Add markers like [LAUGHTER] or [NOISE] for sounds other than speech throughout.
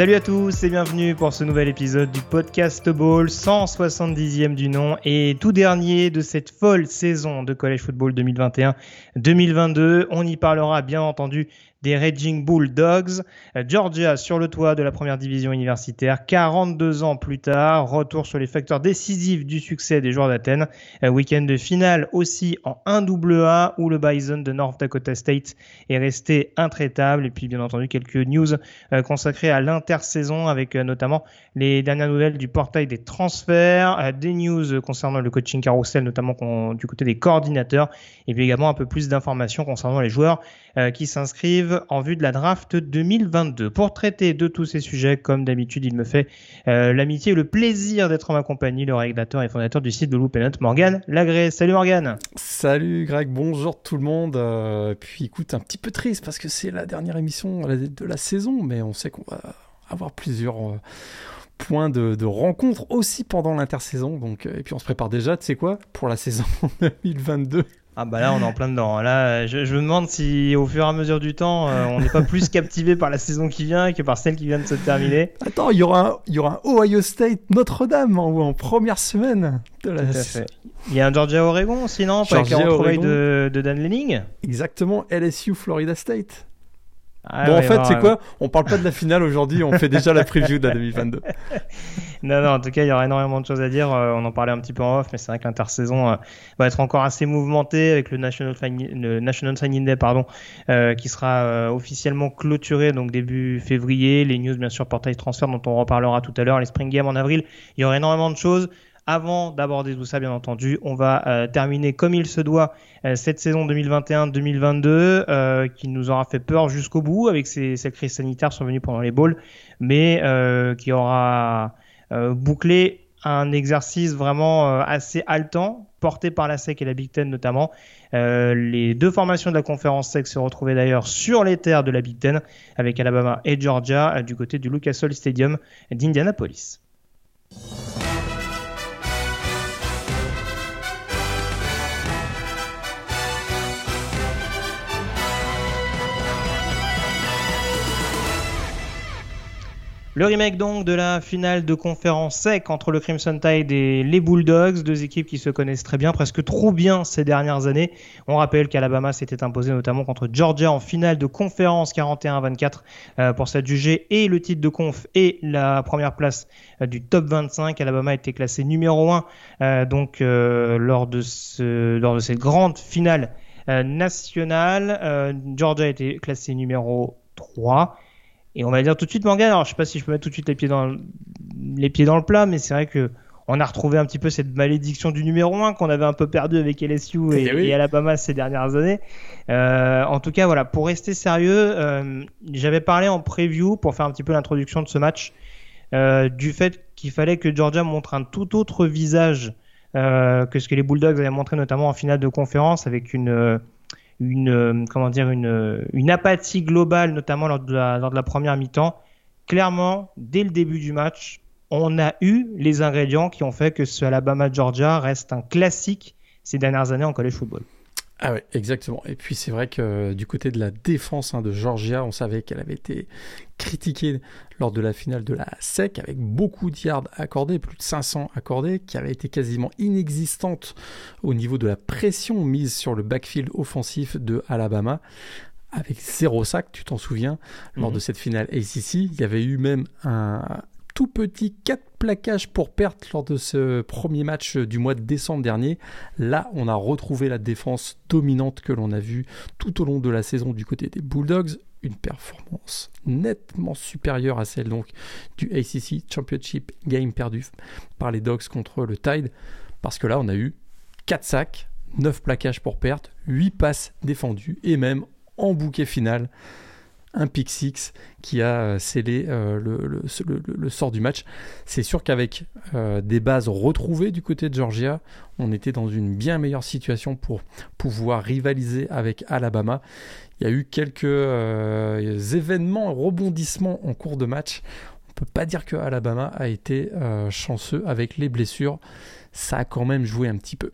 Salut à tous et bienvenue pour ce nouvel épisode du podcast Ball, 170e du nom et tout dernier de cette folle saison de College Football 2021-2022. On y parlera bien entendu des Raging Bulldogs. Euh, Georgia sur le toit de la première division universitaire, 42 ans plus tard, retour sur les facteurs décisifs du succès des joueurs d'Athènes. Euh, week-end de finale aussi en 1AA où le Bison de North Dakota State est resté intraitable. Et puis bien entendu quelques news euh, consacrées à l'intersaison avec notamment les dernières nouvelles du portail des transferts, des news concernant le coaching carousel notamment du côté des coordinateurs et puis également un peu plus d'informations concernant les joueurs qui s'inscrivent en vue de la draft 2022. Pour traiter de tous ces sujets, comme d'habitude, il me fait euh, l'amitié et le plaisir d'être en ma compagnie, le régulateur et fondateur du site de Loop Note, Morgan Lagré. Salut Morgan Salut Greg, bonjour tout le monde. Euh, puis écoute, un petit peu triste parce que c'est la dernière émission de la saison, mais on sait qu'on va avoir plusieurs... Euh, points de, de rencontre aussi pendant l'intersaison. Donc, et puis on se prépare déjà, tu sais quoi, pour la saison [LAUGHS] 2022. Ah bah là on est en plein dedans. Là je, me demande si au fur et à mesure du temps euh, on n'est pas plus [LAUGHS] captivé par la saison qui vient que par celle qui vient de se terminer. Attends, il y aura un, il y aura un Ohio State Notre-Dame en, en, première semaine de la Il y a un Georgia Oregon sinon avec un travail de, de Dan Lenning. Exactement, LSU Florida State. Ah bon, en fait, c'est quoi? On parle pas de la finale aujourd'hui, on fait déjà la preview de la 2022. [LAUGHS] non, non, en tout cas, il y aura énormément de choses à dire. Euh, on en parlait un petit peu en off, mais c'est vrai que l'intersaison euh, va être encore assez mouvementée avec le National, le National Signing Day, pardon, euh, qui sera officiellement clôturé donc début février. Les news, bien sûr, portail transfert dont on reparlera tout à l'heure, les Spring Games en avril. Il y aura énormément de choses. Avant d'aborder tout ça, bien entendu, on va euh, terminer comme il se doit euh, cette saison 2021-2022 euh, qui nous aura fait peur jusqu'au bout avec ces crises sanitaires survenues pendant les bowls, mais qui aura bouclé un exercice vraiment assez haletant porté par la SEC et la Big Ten notamment. les deux formations de la conférence SEC se retrouvaient d'ailleurs sur les terres de la Big Ten avec Alabama et Georgia du côté du Lucas Oil Stadium d'Indianapolis. Le remake donc de la finale de conférence sec entre le Crimson Tide et les Bulldogs, deux équipes qui se connaissent très bien, presque trop bien ces dernières années. On rappelle qu'Alabama s'était imposé notamment contre Georgia en finale de conférence 41-24 euh, pour s'adjuger et le titre de conf et la première place euh, du top 25. Alabama était classé numéro 1 euh, donc lors, de lors de cette grande finale nationale. Georgia était classé numéro 3. Et on va dire tout de suite Morgan, alors je sais pas si je peux mettre tout de suite les pieds dans, les pieds dans le plat, mais c'est vrai que on a retrouvé un petit peu cette malédiction du numéro 1 qu'on avait un peu perdu avec LSU et, eh Alabama ces dernières années. Euh, en tout cas, voilà, pour rester sérieux, euh, j'avais parlé en preview pour faire un petit peu l'introduction de ce match euh, du fait qu'il fallait que Georgia montre un tout autre visage que ce que les Bulldogs avaient montré notamment en finale de conférence avec une une euh, comment dire une, euh, une apathie globale, notamment lors de la, lors de la première mi-temps. Clairement, dès le début du match, on a eu les ingrédients qui ont fait que ce Alabama-Georgia reste un classique ces dernières années en college football. Ah oui, exactement. Et puis c'est vrai que du côté de la défense hein, de Georgia, on savait qu'elle avait été critiquée lors de la finale de la SEC avec beaucoup de yards accordés, plus de 500 accordés, qui avait été quasiment inexistante au niveau de la pression mise sur le backfield offensif de Alabama avec zéro sac, tu t'en souviens, lors mhm. de cette finale ACC. Il y avait eu même un, tout petit 4 plaquages pour perte lors de ce premier match du mois de décembre dernier. Là, on a retrouvé la défense dominante que l'on a vue tout au long de la saison du côté des Bulldogs. Une performance nettement supérieure à celle donc du ACC Championship Game perdu par les Dogs contre le Tide. Parce que là, on a eu 4 sacs, 9 plaquages pour perte, 8 passes défendues et même en bouquet final un pick six qui a euh, scellé euh, le, sort du match. C'est sûr qu'avec euh, des bases retrouvées du côté de Georgia, on était dans une bien meilleure situation pour pouvoir rivaliser avec Alabama. Il y a eu quelques événements, rebondissements en cours de match. On peut pas dire que Alabama a été chanceux avec les blessures. Ça a quand même joué un petit peu.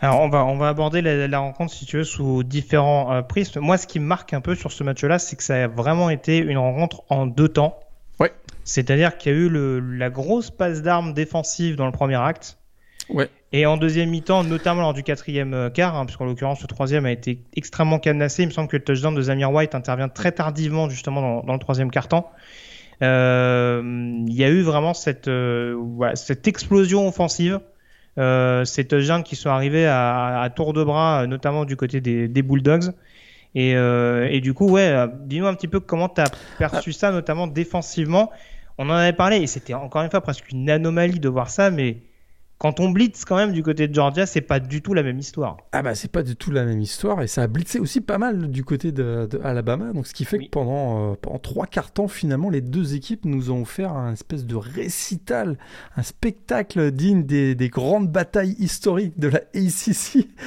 Alors on va, on va aborder la, rencontre si tu veux sous différents euh, prismes. Moi ce qui me marque un peu sur ce match-là, c'est que ça a vraiment été une rencontre en deux temps. Ouais. C'est-à-dire qu'il y a eu le, la grosse passe d'armes défensive dans le premier acte. Ouais. Et en deuxième mi-temps, notamment lors du quatrième euh, quart, hein, puisqu'en l'occurrence le troisième a été extrêmement cadenassé. Il me semble que le touchdown de Zamir White intervient très tardivement justement dans, dans le troisième quart-temps. Euh, il y a eu vraiment cette, euh, cette explosion offensive euh, ces touchdowns qui sont arrivés à, tour de bras, notamment du côté des, Bulldogs. Et, euh, et, du coup, ouais, euh, dis-nous un petit peu comment tu as perçu ça, notamment défensivement. On en avait parlé et c'était encore une fois presque une anomalie de voir ça, mais quand on blitz quand même du côté de Georgia, c'est pas du tout la même histoire. Ah bah c'est pas du tout la même histoire et ça a blitzé aussi pas mal du côté de, Alabama. Donc ce qui fait que pendant, euh, pendant trois quarts temps finalement les deux équipes nous ont offert un espèce de récital, un spectacle digne des, des grandes batailles historiques de la ACC. [LAUGHS]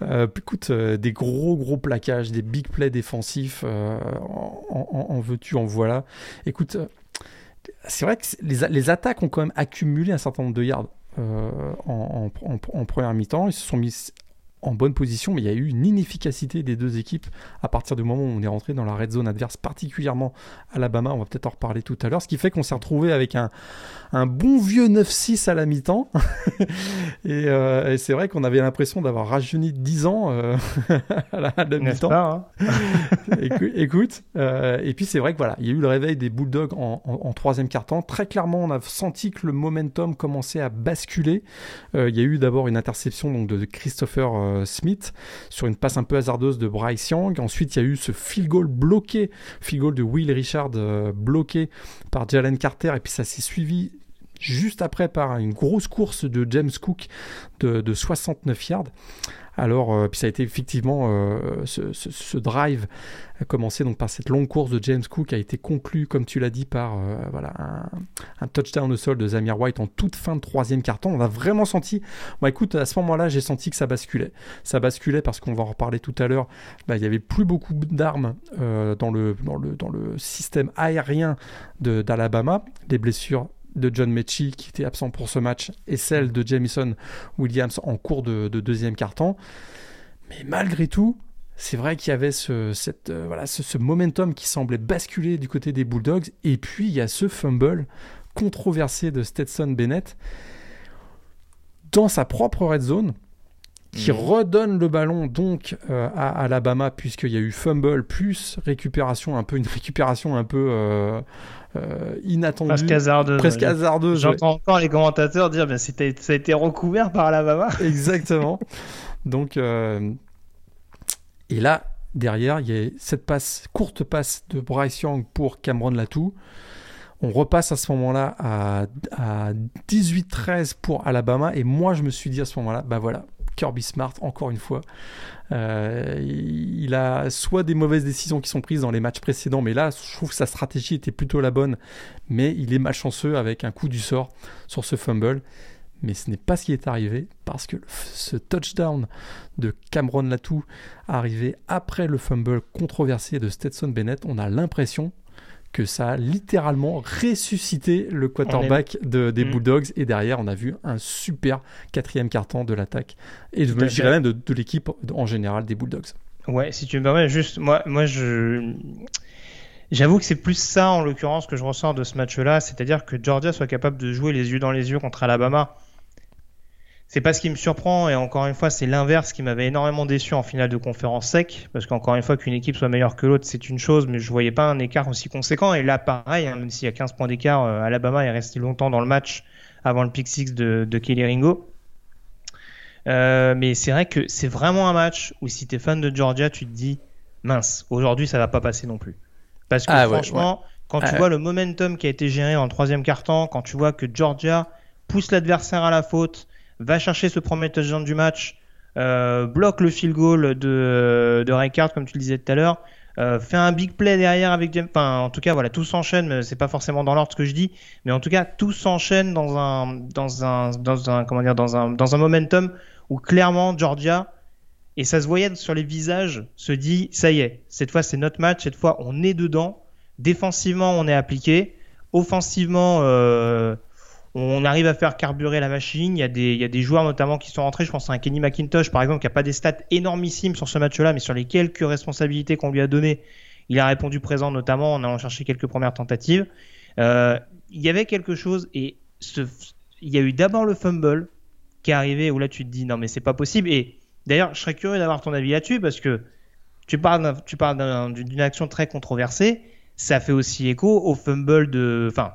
Euh, écoute, euh, des gros gros plaquages, des big plays défensifs, en, en, veux-tu, en voilà. Écoute, c'est vrai que les, les attaques ont quand même accumulé un certain nombre de yards. Euh, en, en, première mi-temps. Ils se sont mis en bonne position, mais il y a eu une inefficacité des deux équipes à partir du moment où on est rentré dans la red zone adverse, particulièrement Alabama. On va peut-être en reparler tout à l'heure. Ce qui fait qu'on s'est retrouvé avec un, un bon vieux 9-6 à la mi-temps. [LAUGHS] Euh, et, c'est vrai qu'on avait l'impression d'avoir rajeuni de 10 ans euh, [LAUGHS] à la, mi-temps. Hein [LAUGHS] écoute, euh, et puis c'est vrai que voilà, il y a eu le réveil des Bulldogs en, troisième quart-temps. Très clairement, on a senti que le momentum commençait à basculer. il y a eu d'abord une interception donc, de Christopher Smith sur une passe un peu hasardeuse de Bryce Young. Ensuite, il y a eu ce field goal bloqué, field goal de Will Richard bloqué par Jalen Carter. Et puis ça s'est suivi juste après par une grosse course de James Cook de, 69 yards. Alors, euh, puis ça a été effectivement euh, ce, drive a commencé donc par cette longue course de James Cook a été conclu, comme tu l'as dit, par euh, voilà un, touchdown au sol de Zamir White en toute fin de troisième carton. On a vraiment senti. Bon, écoute, à ce moment-là, j'ai senti que ça basculait. Ça basculait parce qu'on va en reparler tout à l'heure. Bah, il y avait plus beaucoup d'armes dans le dans le dans le système aérien d'Alabama. Des blessures de John Mechie qui était absent pour ce match et celle de Jamison Williams en cours de, deuxième quart-temps. Mais malgré tout, c'est vrai qu'il y avait ce, euh, voilà, ce, momentum qui semblait basculer du côté des Bulldogs. Et puis il y a ce fumble controversé de Stetson Bennett dans sa propre red zone qui mhm. redonne le ballon donc euh, à Alabama puisqu'il y a eu fumble plus récupération un peu une [LAUGHS] récupération un peu euh, euh, inattendue. Presque hasardeuse, presque hasardeuse j'entends encore les commentateurs dire ben ça a été recouvert par Alabama. [LAUGHS] Exactement. Donc et là derrière il y a cette passe courte passe de Bryce Young pour Cameron Latou. On repasse à ce moment-là à, à 18-13 pour Alabama. Et moi, je me suis dit à ce moment-là, bah voilà, Kirby Smart, encore une fois. Euh, il a soit des mauvaises décisions qui sont prises dans les matchs précédents, mais là, je trouve que sa stratégie était plutôt la bonne. Mais il est malchanceux avec un coup du sort sur ce fumble. Mais ce n'est pas ce qui est arrivé parce que ce touchdown de Cameron Latou arrivé après le fumble controversé de Stetson Bennett, on a l'impression que ça a littéralement ressuscité le quarterback de, des mm. Bulldogs. Et derrière, on a vu un super quatrième carton de l'attaque. Et je dirais même de, de l'équipe en général des Bulldogs. Ouais, si tu me permets, juste, moi, moi je. J'avoue que c'est plus ça, en l'occurrence, que je ressens de ce match-là, c'est-à-dire que Georgia soit capable de jouer les yeux dans les yeux contre Alabama c'est pas ce qui me surprend et encore une fois c'est l'inverse qui m'avait énormément déçu en finale de conférence sec parce qu'encore une fois qu'une équipe soit meilleure que l'autre c'est une chose mais je voyais pas un écart aussi conséquent. Et là pareil hein, même s'il y a 15 points d'écart euh, Alabama est resté longtemps dans le match avant le pick six de, de Kelly Ringo. Euh, mais c'est vrai que c'est vraiment un match où si tu es fan de Georgia tu te dis mince aujourd'hui ça va pas passer non plus. Parce que ah franchement quand tu vois le momentum qui a été géré en troisième quart-temps quand tu vois que Georgia pousse l'adversaire à la faute va chercher ce premier touchdown du match, euh, bloque le field goal de, de comme tu le disais tout à l'heure, euh, fait un big play derrière avec James. Enfin, en tout cas, voilà, tout s'enchaîne. mais C'est pas forcément dans l'ordre ce que je dis, mais en tout cas, tout s'enchaîne dans un, dans un, dans un, comment dire, dans un, dans un momentum où clairement Georgia et ça se voyait sur les visages, se dit ça y est, cette fois c'est notre match, cette fois on est dedans. Défensivement, on est appliqué. Offensivement, euh, on arrive à faire carburer la machine. Il y, a des, il y a des joueurs notamment qui sont rentrés. Je pense à un Kenny McIntosh, par exemple, qui n'a pas des stats énormissimes sur ce match-là, mais sur les quelques responsabilités qu'on lui a données, il a répondu présent, notamment en allant chercher quelques premières tentatives. Euh, il y avait quelque chose, et ce, il y a eu d'abord le fumble qui est arrivé, où là tu te dis non, mais c'est pas possible. Et d'ailleurs, je serais curieux d'avoir ton avis là-dessus, parce que tu parles, tu parles d'une action très controversée. Ça fait aussi écho au fumble de. Enfin,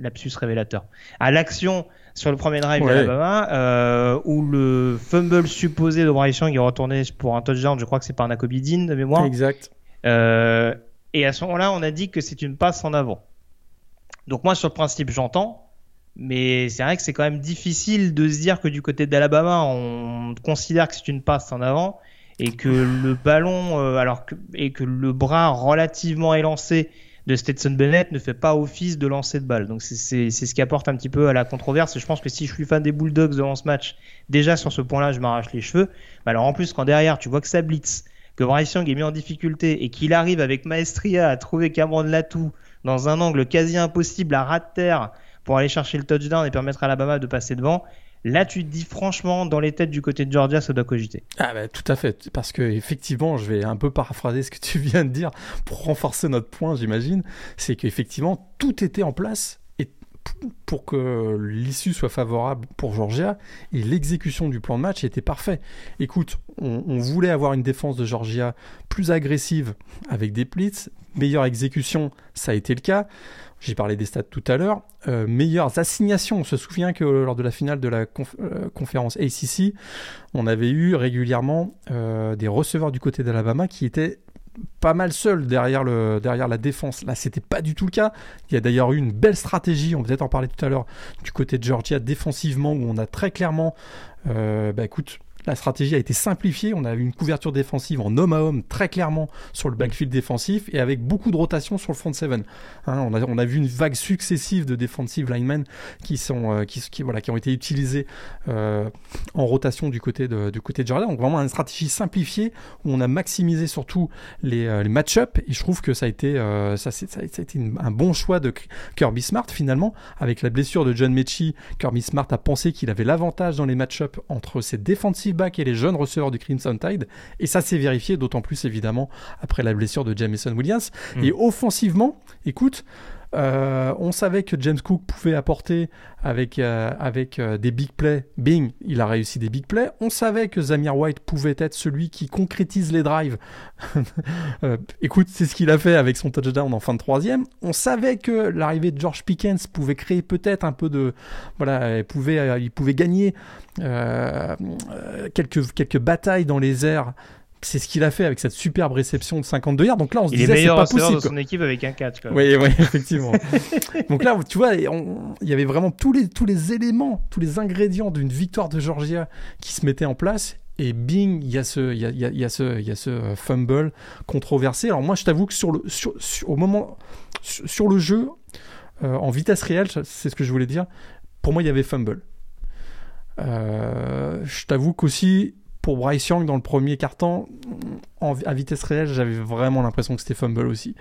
lapsus révélateur. À l'action sur le premier drive Ouais. d'Alabama, euh, où le fumble supposé de Bryce Young est retourné pour un touchdown, je crois que c'est par Nakobe Dean de mémoire. Exact. Euh, et à ce moment-là, on a dit que c'est une passe en avant. Donc moi, sur le principe, j'entends. Mais c'est vrai que c'est quand même difficile de se dire que du côté d'Alabama, on considère que c'est une passe en avant et que le ballon, euh, alors que, et que le bras relativement élancé de Stetson Bennett ne fait pas office de lancer de balle. Donc c'est- ce qui apporte un petit peu à la controverse. Et je pense que si je suis fan des Bulldogs devant ce match, déjà sur ce point-là, je m'arrache les cheveux. Mais alors en plus, quand derrière, tu vois que ça blitz, que Bryce Young est mis en difficulté et qu'il arrive avec maestria à trouver Cameron Latou dans un angle quasi impossible à ras de terre pour aller chercher le touchdown et permettre à Alabama de passer devant. Là, tu te dis franchement, dans les têtes du côté de Georgia, ça doit cogiter. Ah bah, tout à fait, parce que effectivement, je vais un peu paraphraser ce que tu viens de dire pour renforcer notre point, j'imagine, c'est qu'effectivement tout était en place et pour que l'issue soit favorable pour Georgia et l'exécution du plan de match était parfait. Écoute, on, on voulait avoir une défense de Georgia plus agressive avec des blitz, meilleure exécution, ça a été le cas. J'ai parlé des stats tout à l'heure. Euh, meilleures assignations. On se souvient que lors de la finale de la euh, conférence ACC, on avait eu régulièrement euh, des receveurs du côté d'Alabama qui étaient pas mal seuls derrière, le, derrière la défense. Là, c'était pas du tout le cas. Il y a d'ailleurs eu une belle stratégie, on va peut-être en parler tout à l'heure, du côté de Georgia défensivement, où on a très clairement, bah écoute, la stratégie a été simplifiée. On a eu une couverture défensive en homme à homme très clairement sur le backfield défensif et avec beaucoup de rotation sur le front seven. Hein, on, a, on a vu une vague successive de defensive linemen qui sont euh, qui, voilà qui ont été utilisés euh, en rotation du côté de du côté de Jordan. Donc vraiment une stratégie simplifiée où on a maximisé surtout les, euh, les match-up et je trouve que ça a été ça, a- été un bon choix de Kirby Smart finalement avec la blessure de John Mechie. Kirby Smart a pensé qu'il avait l'avantage dans les match-up entre ses defensive et les jeunes receveurs du Crimson Tide et ça s'est vérifié d'autant plus évidemment après la blessure de Jameson Williams. Mm. Et offensivement, écoute, euh, on savait que James Cook pouvait apporter avec, euh, euh, des big plays. Bing, il a réussi des big plays. On savait que Zamir White pouvait être celui qui concrétise les drives. [LAUGHS] Écoute, c'est ce qu'il a fait avec son touchdown en fin de troisième. On savait que l'arrivée de George Pickens pouvait créer peut-être un peu de... Voilà, il pouvait, gagner quelques, quelques batailles dans les airs. C'est ce qu'il a fait avec cette superbe réception de 52 yards. Donc là, on se Il disait, c'est pas possible. de son équipe avec un 4. Quoi. Oui, oui, [LAUGHS] effectivement. Donc là, tu vois, il y avait vraiment tous les, tous les éléments, tous les ingrédients d'une victoire de Georgia qui se mettaient en place. Et bing, il y a ce, il y a, y a- y a ce, y a ce euh, fumble controversé. Alors moi, je t'avoue que sur le, sur, sur- au moment, sur, sur le jeu, euh, en vitesse réelle, c'est ce que je voulais dire. Pour moi, il y avait fumble. Euh, je t'avoue qu'aussi, pour Bryce Young, dans le premier carton, en, à vitesse réelle, j'avais vraiment l'impression que c'était fumble aussi.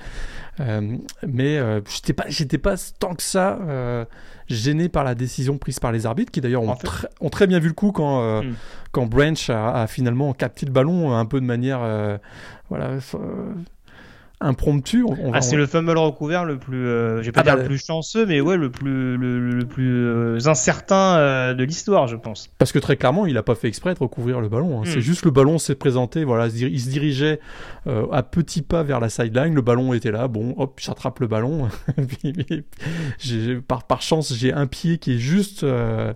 Euh, mais euh, j'étais pas, j'étais pas tant que ça euh, gêné par la décision prise par les arbitres, qui d'ailleurs ont, En fait- tr- ont très bien vu le coup quand, euh, Mm. quand Branch a, a finalement capté le ballon un peu de manière voilà, impromptue. On, Ah, c'est le fumble recouvert le plus, euh, je vais pas Ah dire bah, le plus chanceux, mais ouais, le plus, le, le plus euh, incertain euh, de l'histoire, je pense. Parce que très clairement, il a pas fait exprès de recouvrir le ballon. hein. Mm. C'est juste le ballon s'est présenté. Voilà, il se dirigeait euh, à petits pas vers la sideline. Le ballon était là. Bon, hop, j'attrape le ballon. [LAUGHS] J'ai- par, par chance, j'ai un pied qui est juste,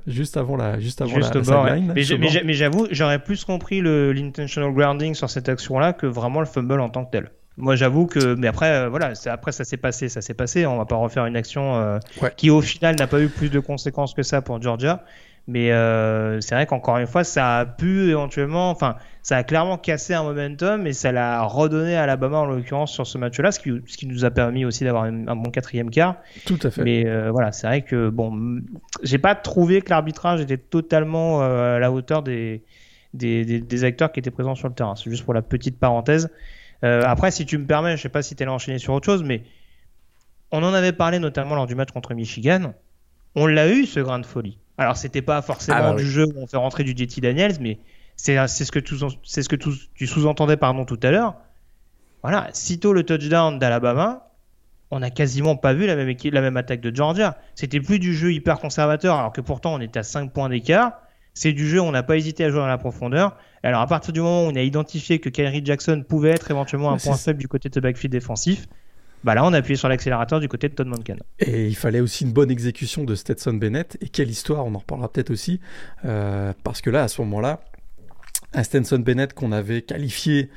juste avant la, juste avant Juste la, bord. sideline. Mais j'ai- j'ai- j'avoue, j'aurais plus compris le- l'intentional grounding sur cette action-là que vraiment le fumble en tant que tel. Moi, j'avoue que, mais après, euh, voilà, après ça s'est passé, ça s'est passé. On va pas refaire une action euh, Ouais. qui, au final, n'a pas eu plus de conséquences que ça pour Georgia. Mais euh, c'est vrai qu'encore une fois, ça a pu éventuellement, enfin, ça a clairement cassé un momentum et ça l'a redonné à Alabama en l'occurrence sur ce match-là, ce qui, ce qui nous a permis aussi d'avoir un, bon quatrième quart. Tout à fait. Mais euh, voilà, c'est vrai que bon, j'ai pas trouvé que l'arbitrage était totalement euh, à la hauteur des des, des, acteurs qui étaient présents sur le terrain. C'est juste pour la petite parenthèse. Après, si tu me permets, je sais pas si tu es enchaîner sur autre chose, mais on en avait parlé notamment lors du match contre Michigan. On l'a eu ce grain de folie. Alors, c'était pas forcément ah bah du jeu où on fait rentrer du JT Daniels, mais c'est ce que, tu, ce que tu sous-entendais pardon, tout à l'heure. Voilà, sitôt le touchdown d'Alabama, on n'a quasiment pas vu la même, la même attaque de Georgia. C'était plus du jeu hyper conservateur, alors que pourtant on était à 5 points d'écart. C'est du jeu, on n'a pas hésité à jouer dans la profondeur. Alors à partir du moment où on a identifié que Kyrie Jackson pouvait être éventuellement un point faible du côté de backfield défensif, bah là, on a appuyé sur l'accélérateur du côté de Todd Monken. Et il fallait aussi une bonne exécution de Stetson Bennett. Et quelle histoire, on en reparlera peut-être aussi. Euh, parce que là, à ce moment-là, un Stetson Bennett qu'on avait qualifié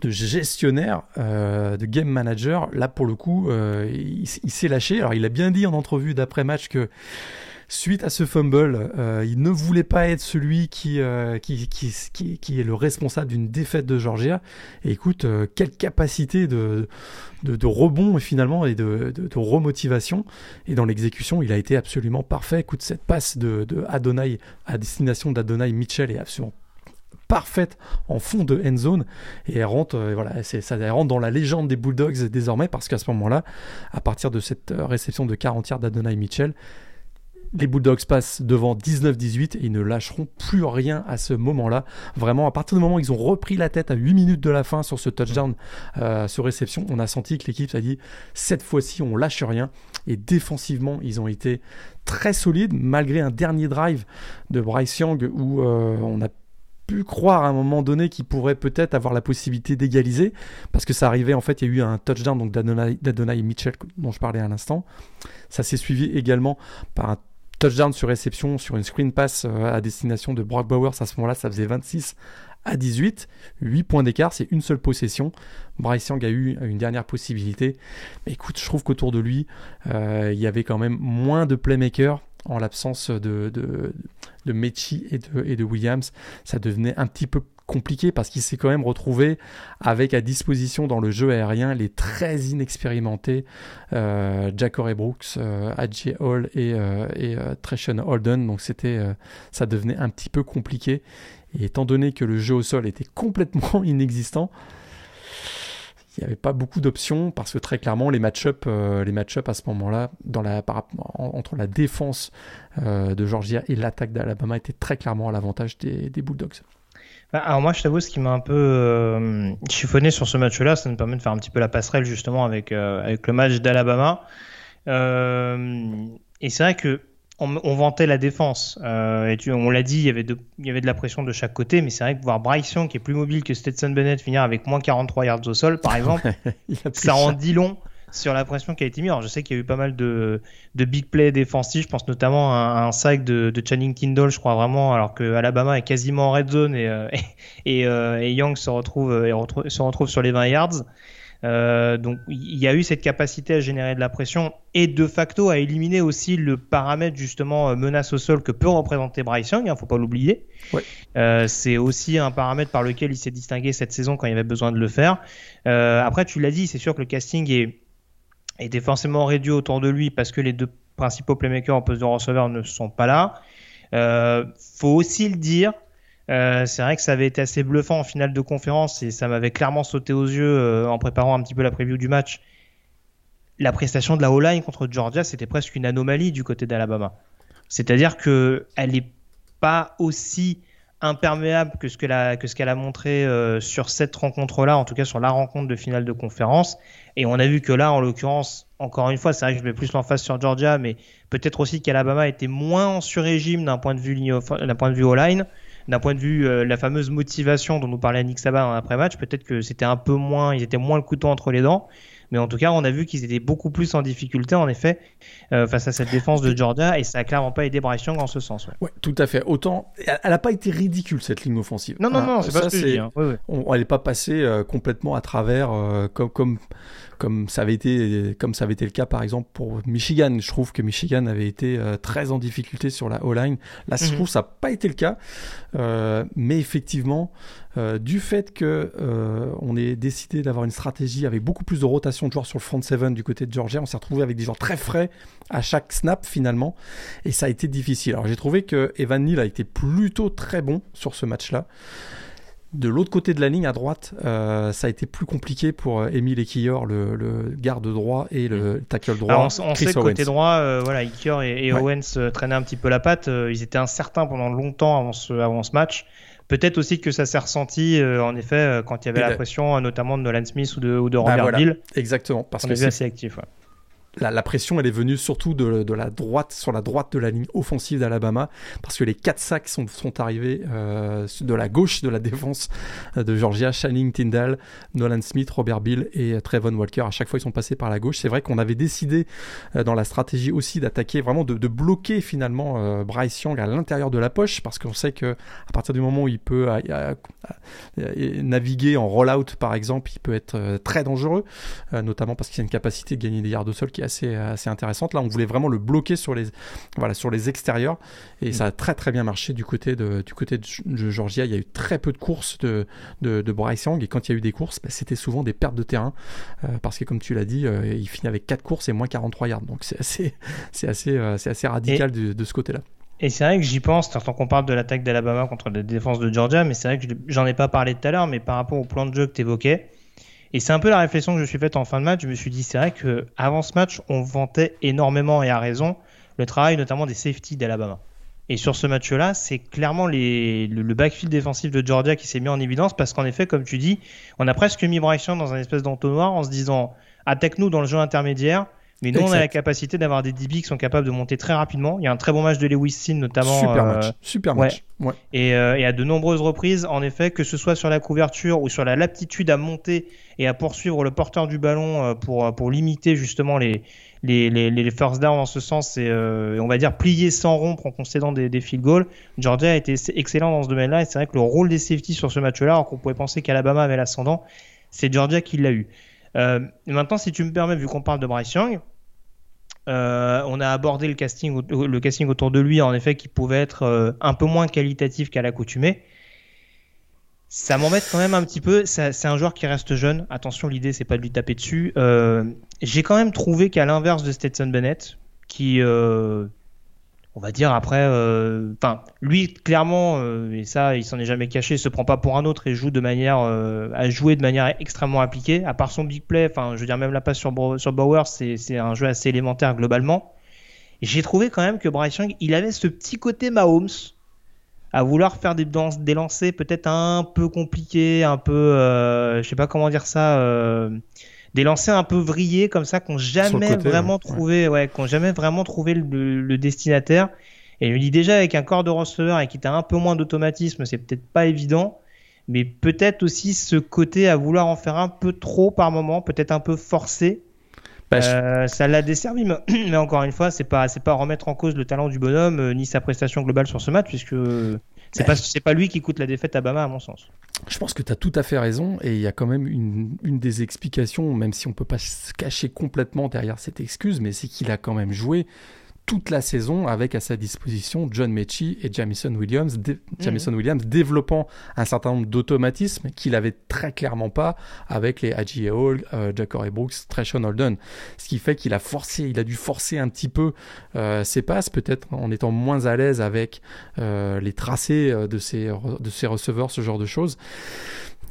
de gestionnaire, euh, de game manager, là pour le coup, euh, il, il s'est lâché. Alors il a bien dit en entrevue d'après-match que Suite à ce fumble, euh, il ne voulait pas être celui qui, euh, qui, qui, qui, est le responsable d'une défaite de Georgia. Et écoute, euh, quelle capacité de, de, rebond finalement et de, de, remotivation. Et dans l'exécution, il a été absolument parfait. Écoute, cette passe de, de Adonai à destination d'Adonai Mitchell est absolument parfaite en fond de end zone et elle rentre, c'est, ça rentre dans la légende des Bulldogs désormais parce qu'à ce moment-là, à partir de cette réception de 40 yards d'Adonai Mitchell, les Bulldogs passent devant 19-18 et ils ne lâcheront plus rien à ce moment-là. Vraiment, à partir du moment où ils ont repris la tête à 8 minutes de la fin sur ce touchdown, euh, sur réception, on a senti que l'équipe s'est dit cette fois-ci on lâche rien. Et défensivement, ils ont été très solides malgré un dernier drive de Bryce Young où euh, on a pu croire à un moment donné qu'il pourrait peut-être avoir la possibilité d'égaliser parce que ça arrivait en fait il y a eu un touchdown donc d'Adonai Mitchell dont je parlais à l'instant ça s'est suivi également par un touchdown sur réception sur une screen pass euh, à destination de Brock Bowers. À ce moment-là, ça faisait 26 à 18. 8 points d'écart, c'est une seule possession. Bryce Young a eu une dernière possibilité. Mais écoute, je trouve qu'autour de lui, euh, il y avait quand même moins de playmakers en l'absence de, de, Mechi et de, et de Williams. Ça devenait un petit peu compliqué parce qu'il s'est quand même retrouvé avec à disposition dans le jeu aérien les très inexpérimentés euh, Jack Brooks, euh, Hall et, euh, et euh, Holden. Donc c'était, euh, ça devenait un petit peu compliqué. Et étant donné que le jeu au sol était complètement [LAUGHS] inexistant, il n'y avait pas beaucoup d'options parce que très clairement les match-up les match à ce moment-là entre la défense de Georgia et l'attaque d'Alabama étaient très clairement à l'avantage des Bulldogs. Bah, alors moi, je t'avoue, ce qui m'a un peu euh, chiffonné sur ce match-là, ça nous permet de faire un petit peu la passerelle justement avec, euh, avec le match d'Alabama. Euh, et c'est vrai que on, vantait la défense. et tu, on l'a dit, il y, avait de, il y avait de la pression de chaque côté, mais c'est vrai que voir Bryce Young, qui est plus mobile que Stetson Bennett, finir avec moins 43 yards au sol, par exemple, [LAUGHS] ça en dit long sur la pression qui a été mise. Alors, je sais qu'il y a eu pas mal de, de big plays défensifs. Je pense notamment à, un sac de, de, Channing Tindall, je crois vraiment, alors que Alabama est quasiment en red zone et, euh, [LAUGHS] et, euh, et, Young se retrouve, et se retrouve sur les 20 yards. Euh, donc il y a eu cette capacité à générer de la pression et de facto à éliminer aussi le paramètre justement menace au sol que peut représenter Bryce Young, il hein, ne faut pas l'oublier. Ouais. Euh, c'est aussi un paramètre par lequel il s'est distingué cette saison quand il y avait besoin de le faire. Euh, après tu l'as dit, c'est sûr que le casting est était forcément réduit autour de lui parce que les deux principaux playmakers en poste de receveur ne sont pas là. Euh, faut aussi le dire, euh, c'est vrai que ça avait été assez bluffant en finale de conférence et ça m'avait clairement sauté aux yeux euh, en préparant un petit peu la preview du match. La prestation de la O-line contre Georgia, c'était presque une anomalie du côté d'Alabama. C'est-à-dire que elle n'est pas aussi imperméable que ce qu'elle a, montré euh, sur cette rencontre-là, en tout cas sur la rencontre de finale de conférence. Et on a vu que là, en l'occurrence, encore une fois, c'est vrai que je mets plus l'emphase sur Georgia, mais peut-être aussi qu'Alabama était moins en sur-régime d'un point de vue d'un point de vue d'un point de vue euh, la fameuse motivation dont nous parlait Nick Sabat dans l'après-match. Peut-être que c'était un peu moins, ils étaient moins le couteau entre les dents. Mais en tout cas, on a vu qu'ils étaient beaucoup plus en difficulté, en effet, euh, face à cette défense de Georgia, et ça a clairement pas aidé Bryce Young en ce sens. Ouais, tout à fait. Autant, elle n'a pas été ridicule cette ligne offensive. Non, non, ah, non, c'est pas ce que je dis. Hein. elle n'est pas passée euh, complètement à travers euh, comme, comme comme ça avait été comme ça avait été le cas par exemple pour Michigan. Je trouve que Michigan avait été euh, très en difficulté sur la O-line. Là, je mhm. trouve que ça n'a pas été le cas, euh, mais effectivement, euh, du fait que on ait décidé d'avoir une stratégie avec beaucoup plus de rotation de joueurs sur le front seven du côté de Georgia, on s'est retrouvé avec des joueurs très frais à chaque snap finalement, et ça a été difficile. Alors j'ai trouvé que Evan Neal a été plutôt très bon sur ce match-là. De l'autre côté de la ligne, à droite, euh, ça a été plus compliqué pour Emile euh, Ekiyor, le, le, garde droit et le mm. tackle droit. on, sait que côté droit, euh, voilà, Ekiyor et, Owens traînaient un petit peu la patte. ils étaient incertains pendant longtemps avant ce, avant ce match. Peut-être aussi que ça s'est ressenti, en effet, quand il y avait la pression, notamment de Nolan Smith ou de, ou de bah, Robert Bill. Exactement, parce on que c'est assez actif. Ouais la, pression, elle est venue surtout de, la droite, sur la droite de la ligne offensive d'Alabama, parce que les quatre sacs sont, arrivés euh, de la gauche de la défense de Georgia, Channing Tyndall, Nolan Smith, Robert Bill et Trevon Walker. À chaque fois, ils sont passés par la gauche. C'est vrai qu'on avait décidé euh, dans la stratégie aussi d'attaquer, vraiment de, bloquer finalement euh, Bryce Young à l'intérieur de la poche, parce qu'on sait que à partir du moment où il peut naviguer en roll-out, par exemple, il peut être très dangereux, notamment parce qu'il a une capacité de gagner des yards de sol qui assez, assez intéressante. Là, on voulait vraiment le bloquer sur les, voilà, sur les extérieurs et mm. ça a très très bien marché du côté de, du côté de, Georgia. Il y a eu très peu de courses de, de, de Bryce Young et quand il y a eu des courses, bah, c'était souvent des pertes de terrain euh, parce que comme tu l'as dit, euh, il finit avec 4 courses et moins 43 yards. Donc c'est assez, [LAUGHS] c'est assez, euh, c'est assez radical de, ce côté-là. Et c'est vrai que j'y pense, tant qu'on parle de l'attaque d'Alabama contre la défense de Georgia, mais c'est vrai que j'en ai pas parlé tout à l'heure, mais par rapport au plan de jeu que tu évoquais, et c'est un peu la réflexion que je me suis faite en fin de match. Je me suis dit, c'est vrai qu'avant ce match, on vantait énormément et à raison le travail notamment des safeties d'Alabama. Et sur ce match-là, c'est clairement le, backfield défensif de Georgia qui s'est mis en évidence parce qu'en effet, comme tu dis, on a presque mis Bryce dans un espèce d'entonnoir en se disant attaque-nous dans le jeu intermédiaire. Mais nous, on a la capacité d'avoir des DB qui sont capables de monter très rapidement. Il y a un très bon match de Lewis Sin, notamment. Super euh, match. Super match. Ouais. Et, euh, et, à de nombreuses reprises, en effet, que ce soit sur la couverture ou sur la l'aptitude à monter et à poursuivre le porteur du ballon euh, pour, pour limiter justement les, les, les, les first downs en ce sens et on va dire plier sans rompre en concédant des, des field goals. Georgia a été excellent dans ce domaine-là et c'est vrai que le rôle des safeties sur ce match-là, alors qu'on pouvait penser qu'Alabama avait l'ascendant, c'est Georgia qui l'a eu. maintenant, si tu me permets, vu qu'on parle de Bryce Young, euh, on a abordé le casting, autour de lui, en effet, qui pouvait être euh, un peu moins qualitatif qu'à l'accoutumée. Ça m'embête quand même un petit peu. C'est un joueur qui reste jeune. Attention, l'idée, c'est pas de lui taper dessus. Euh, j'ai quand même trouvé qu'à l'inverse de Stetson Bennett, qui on va dire après, euh, enfin, lui clairement, euh, et ça, il s'en est jamais caché, il se prend pas pour un autre et joue de manière, euh, à jouer de manière extrêmement appliquée. À part son big play, enfin, je veux dire même la passe sur, sur Bauer, c'est un jeu assez élémentaire globalement. J'ai trouvé quand même que Bryce Young, il avait ce petit côté Mahomes à vouloir faire des, des lancers peut-être un peu compliqués, un peu, je sais pas comment dire ça des lancers un peu vrillés comme ça qu'on jamais vraiment trouvé, ouais, qu'on jamais vraiment trouvé le, destinataire. Et il me dit déjà avec un corps de receveur et qui a un peu moins d'automatisme, c'est peut-être pas évident, mais peut-être aussi ce côté à vouloir en faire un peu trop par moment, peut-être un peu forcé. Euh, ça l'a desservi, [CLEARS THROAT] mais, encore une fois, c'est pas c'est pas remettre en cause le talent du bonhomme euh, ni sa prestation globale sur ce match, puisque c'est pas, c'est pas lui qui coûte la défaite à Bama, à mon sens. Je pense que tu as tout à fait raison, et il y a quand même une, une des explications, même si on peut pas se cacher complètement derrière cette excuse, mais c'est qu'il a quand même joué toute la saison avec à sa disposition John Mechie et Jamison Williams, Jamison mhm. Williams développant un certain nombre d'automatismes qu'il avait très clairement pas avec les Haji Hall, euh, Brooks, Treshon Holden. Ce qui fait qu'il a forcé, il a dû forcer un petit peu euh, ses passes, peut-être en étant moins à l'aise avec euh, les tracés euh, de ses, de ses receveurs, ce genre de choses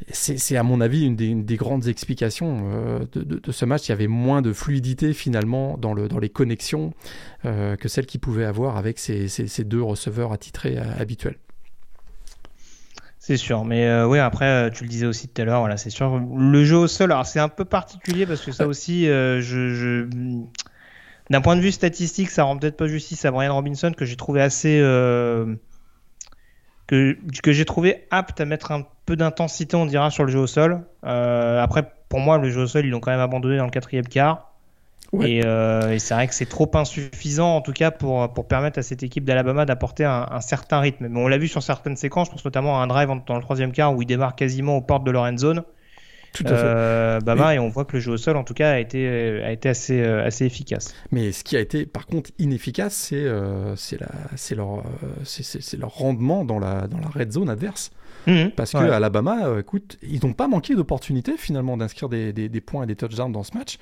c'est à mon avis une des, grandes explications euh, de, ce match. Il y avait moins de fluidité finalement dans, le, dans les connexions euh, que celle qu'il pouvait avoir avec ces, deux receveurs attitrés euh, habituels. C'est sûr, mais oui, après, tu le disais aussi tout à l'heure, voilà, c'est sûr. Le jeu au sol, alors c'est un peu particulier parce que ça aussi, je, d'un point de vue statistique, ça rend peut-être pas justice à Brian Robinson que j'ai trouvé assez que, que j'ai trouvé apte à mettre un peu d'intensité, on dira, sur le jeu au sol. après, pour moi, le jeu au sol, ils l'ont quand même abandonné dans le quatrième quart. Et, c'est vrai que c'est trop insuffisant, en tout cas, pour, pour permettre à cette équipe d'Alabama d'apporter un, certain rythme. Mais on l'a vu sur certaines séquences, je pense notamment à un drive dans le troisième quart où ils démarrent quasiment aux portes de leur end zone. Tout à fait. Euh, et on voit que le jeu au sol, en tout cas, a été, euh, a été assez, euh, assez efficace. Mais ce qui a été, par contre, inefficace, c'est c'est leur, c'est leur rendement dans la, dans la red zone adverse. Mhm. Parce que Alabama, écoute, ils n'ont pas manqué d'opportunités finalement d'inscrire des, des, des, points et des touchdowns dans ce match.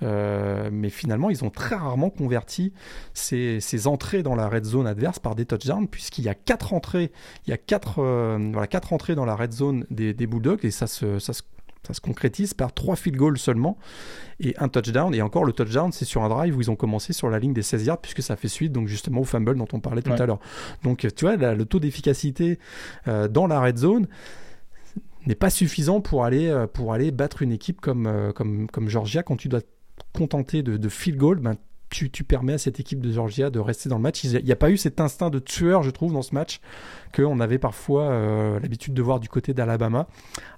mais finalement, ils ont très rarement converti ces, ces, entrées dans la red zone adverse par des touchdowns, puisqu'il y a quatre entrées, il y a quatre, voilà, quatre entrées dans la red zone des, des Bulldogs, et ça se, ça se ça se concrétise par trois field goals seulement et un touchdown. Et encore, le touchdown, c'est sur un drive où ils ont commencé sur la ligne des 16 yards, puisque ça fait suite donc justement au fumble dont on parlait tout à l'heure. Donc, tu vois, le taux d'efficacité euh, dans la red zone n'est pas suffisant pour aller, euh, pour aller battre une équipe comme, euh, comme, comme Georgia. Quand tu dois te contenter de, de field goal, ben, tu, permets à cette équipe de Georgia de rester dans le match. Il n'y a pas eu cet instinct de tueur, je trouve, dans ce match qu'on avait parfois euh, l'habitude de voir du côté d'Alabama.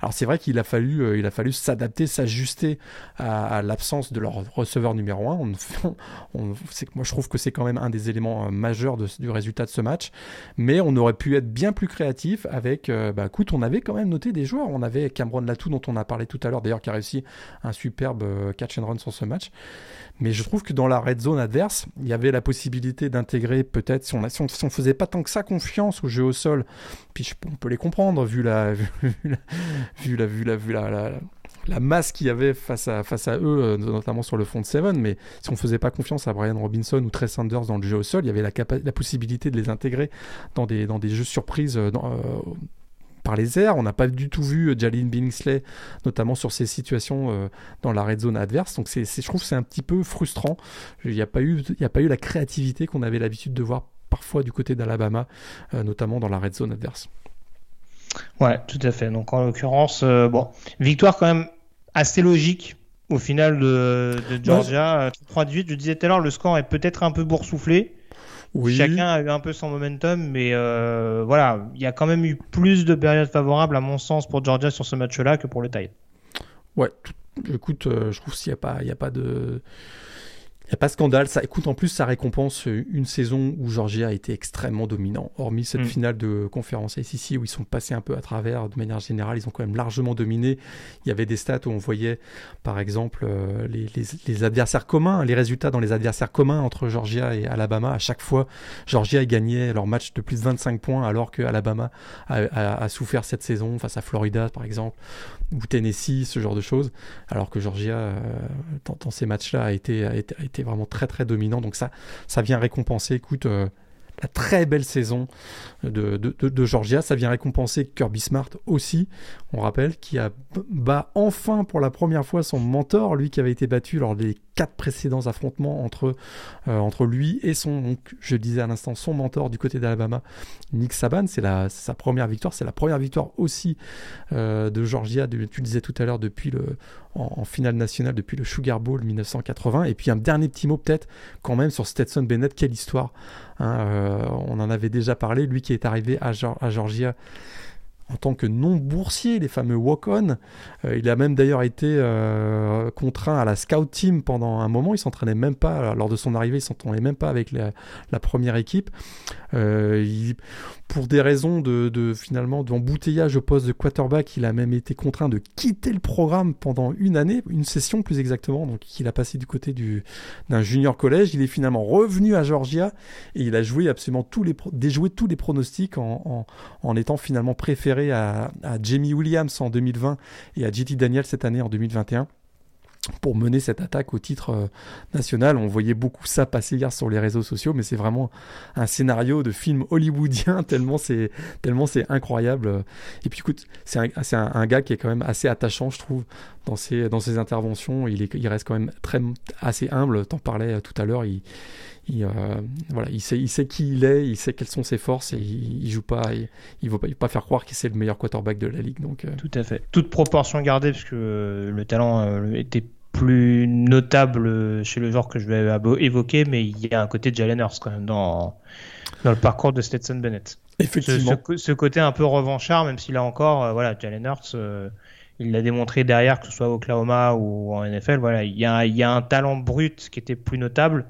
Alors c'est vrai qu'il a fallu, euh, fallu s'adapter, s'ajuster à, l'absence de leur receveur numéro 1. On, on, moi je trouve que c'est quand même un des éléments euh, majeurs du résultat de ce match. Mais on aurait pu être bien plus créatif avec, bah écoute, on avait quand même noté des joueurs. On avait Cameron Latou dont on a parlé tout à l'heure, d'ailleurs qui a réussi un superbe catch and run sur ce match. Mais je trouve que dans la red zone adverse, il y avait la possibilité d'intégrer peut-être, si on ne si on, faisait pas tant que ça confiance au jeu au sol, puis on peut les comprendre [LAUGHS] vu la, vu la, vu la, vu la, vu la, la, masse qu'il y avait face à, face à eux, euh, notamment sur le fond de Seven, mais si on faisait pas confiance à Brian Robinson ou Trey Sanders dans le jeu au sol, il y avait la, la possibilité de les intégrer dans des, dans des jeux surprises euh, dans, euh, par les airs. On n'a pas du tout vu euh, Jalin Billingsley, notamment sur ces situations euh, dans la red zone adverse. Donc c'est, je trouve que c'est un petit peu frustrant. Il n'y a, pas eu, il a pas eu la créativité qu'on avait l'habitude de voir parfois du côté d'Alabama, euh, notamment dans la red zone adverse. Ouais, tout à fait. Donc en l'occurrence, bon, victoire quand même assez logique au final de, Georgia. 3-18, je disais tout à l'heure, le score est peut-être un peu boursouflé. Chacun a eu un peu son momentum, mais euh, voilà, il y a quand même eu plus de périodes favorables, à mon sens, pour Georgia sur ce match-là que pour le Tide. Ouais, écoute, euh, je trouve qu'il n'y a, pas, a pas de. Il n'y a pas de scandale. Ça, écoute, en plus, ça récompense une saison où Georgia a été extrêmement dominant. Hormis cette mm. finale de conférence SEC où ils sont passés un peu à travers, de manière générale, ils ont quand même largement dominé. Il y avait des stats où on voyait, par exemple, euh, les, adversaires communs, les résultats dans les adversaires communs entre Georgia et Alabama. À chaque fois, Georgia a gagné leur match de plus de 25 points, alors que Alabama a, souffert cette saison face à Florida, par exemple, ou Tennessee, ce genre de choses. Alors que Georgia, euh, dans, ces matchs-là, a été, a été, a été vraiment très très dominant. Donc ça, ça vient récompenser, écoute, euh, la très belle saison de, de, Georgia. Ça vient récompenser Kirby Smart aussi, on rappelle, qui a bat enfin pour la première fois son mentor, lui qui avait été battu lors des quatre précédents affrontements entre, euh, entre lui et son, donc, je disais à l'instant, son mentor du côté d'Alabama, Nick Saban. C'est sa première victoire. C'est la première victoire aussi euh, de Georgia, tu le disais tout à l'heure, depuis le, en, finale nationale, depuis le Sugar Bowl 1980. Et puis un dernier petit mot peut-être quand même sur Stetson Bennett. Quelle histoire. Hein, euh, on en avait déjà parlé. Lui qui est arrivé à Georgia en tant que non-boursier, les fameux walk-on. Euh, il a même d'ailleurs été euh, contraint à la scout team pendant un moment. Il s'entraînait même pas, lors de son arrivée, il s'entraînait même pas avec la, première équipe. Euh, pour des raisons de, finalement d'embouteillage au poste de quarterback, il a même été contraint de quitter le programme pendant une année, une session plus exactement. Donc il a passé du côté du, d'un junior collège. Il est finalement revenu à Georgia et il a joué absolument tous les, déjoué tous les pronostics en étant finalement préféré à, Jamie Williams en 2020 et à JT Daniel cette année en 2021 pour mener cette attaque au titre euh, national. On voyait beaucoup ça passer hier sur les réseaux sociaux, mais c'est vraiment un scénario de film hollywoodien [LAUGHS] tellement c'est tellement c'est incroyable. Et puis écoute, c'est un, un, gars qui est quand même assez attachant, je trouve, dans ses dans ses interventions. Il est il reste quand même très assez humble. T'en parlais tout à l'heure. Il il, euh, voilà, il sait, il sait qui il est, il sait quelles sont ses forces et il, il joue pas, il, il veut pas, pas faire croire qu'il c'est le meilleur quarterback de la ligue. Donc, euh. Tout à fait. Toute proportion gardée, parce que euh, le talent était plus notable chez le joueur que je vais évoquer, mais il y a un côté de Jalen Hurts quand même dans, dans le parcours de Stetson Bennett. Effectivement. Ce, côté un peu revanchard, même si là encore, voilà, Jalen Hurts, il l'a démontré derrière, que ce soit au Oklahoma ou en NFL. Voilà, il y a, un talent brut qui était plus notable.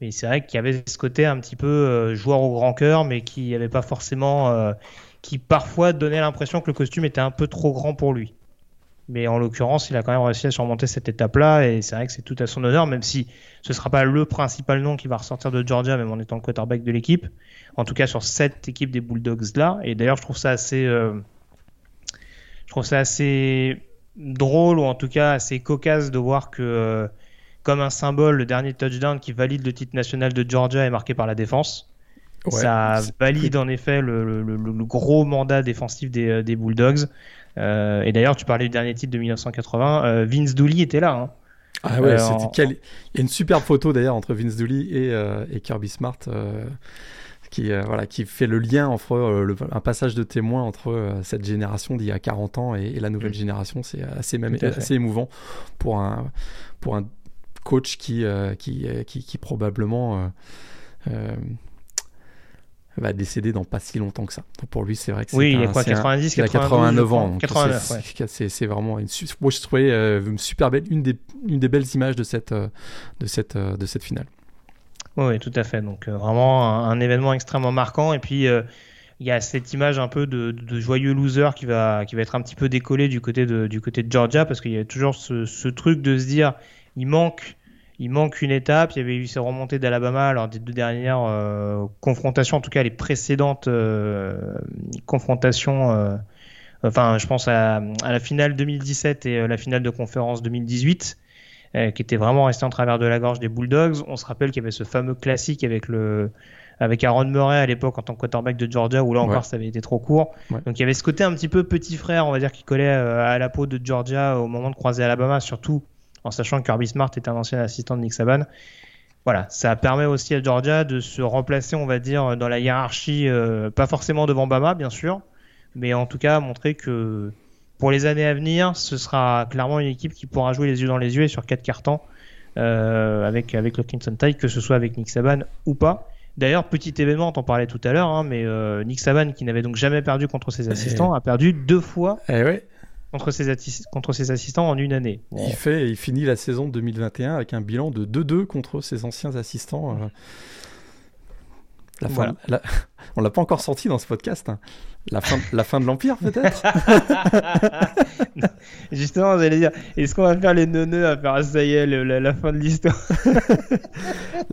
Mais c'est vrai qu'il y avait ce côté un petit peu joueur au grand cœur, mais qui n'avait pas forcément qui parfois donnait l'impression que le costume était un peu trop grand pour lui. Mais en l'occurrence, il a quand même réussi à surmonter cette étape-là, et c'est vrai que c'est tout à son honneur, même si ce ne sera pas le principal nom qui va ressortir de Georgia, même en étant le quarterback de l'équipe. En tout cas, sur cette équipe des Bulldogs-là. Et d'ailleurs, je trouve ça assez, euh, je trouve ça assez drôle, ou en tout cas assez cocasse de voir que, euh, comme un symbole, le dernier touchdown qui valide le titre national de Georgia est marqué par la défense ça valide en effet le, gros mandat défensif des, euh, Bulldogs. Euh, et d'ailleurs, tu parlais du dernier titre de 1980. Euh, Vince Dooley était là. Hein. Ah ouais, il y a une superbe photo d'ailleurs entre Vince Dooley et, Kirby Smart. Qui, voilà, qui fait le lien entre un passage de témoin entre cette génération d'il y a 40 ans et, la nouvelle mm. génération. C'est assez, même, assez émouvant pour un, pour un coach qui, qui, qui, qui, probablement va décéder dans pas si longtemps que ça. Donc pour lui, c'est vrai que c'est Oui, il a quoi, 90, il a 89 ans. 89, ouais. C'est vraiment une, moi je trouvais euh, une super belle, une des, une des belles images de cette, euh, de cette, euh, de cette finale. Oui, tout à fait. Donc vraiment un, événement extrêmement marquant. Et puis il y a cette image un peu de, joyeux loser qui va, qui va être un petit peu décollé du côté de, du côté de Georgia parce qu'il y a toujours ce, truc de se dire il manque il manque une étape. Il y avait eu ces remontées d'Alabama lors des deux dernières euh, confrontations, en tout cas les précédentes euh, confrontations. Euh, enfin, je pense à, la finale 2017 et la finale de conférence 2018, qui était vraiment resté en travers de la gorge des Bulldogs. On se rappelle qu'il y avait ce fameux classique avec le avec Aaron Murray à l'époque en tant que quarterback de Georgia, où là encore ça avait été trop court. Donc il y avait ce côté un petit peu petit frère, on va dire, qui collait à la peau de Georgia au moment de croiser Alabama, surtout en sachant que Kirby Smart est un ancien assistant de Nick Saban. Voilà, ça permet aussi à Georgia de se remplacer, on va dire, dans la hiérarchie, euh, pas forcément devant Bama, bien sûr, mais en tout cas montrer que pour les années à venir, ce sera clairement une équipe qui pourra jouer les yeux dans les yeux et sur quatre cartons euh, avec, avec le Crimson Tide, que ce soit avec Nick Saban ou pas. D'ailleurs, petit événement, on en parlait tout à l'heure, hein, mais euh, Nick Saban, qui n'avait donc jamais perdu contre ses assistants, a perdu deux fois eh ouais contre ses, contre ses assistants en une année. Il, fait, il finit la saison 2021 avec un bilan de 2-2 contre ses anciens assistants. Euh. La fin, on l'a pas encore sorti dans ce podcast. Hein. La fin, la fin de l'Empire, peut-être [LAUGHS] Justement, j'allais dire, est-ce qu'on va faire les neuneux à faire ça y est, la, fin de l'histoire [LAUGHS]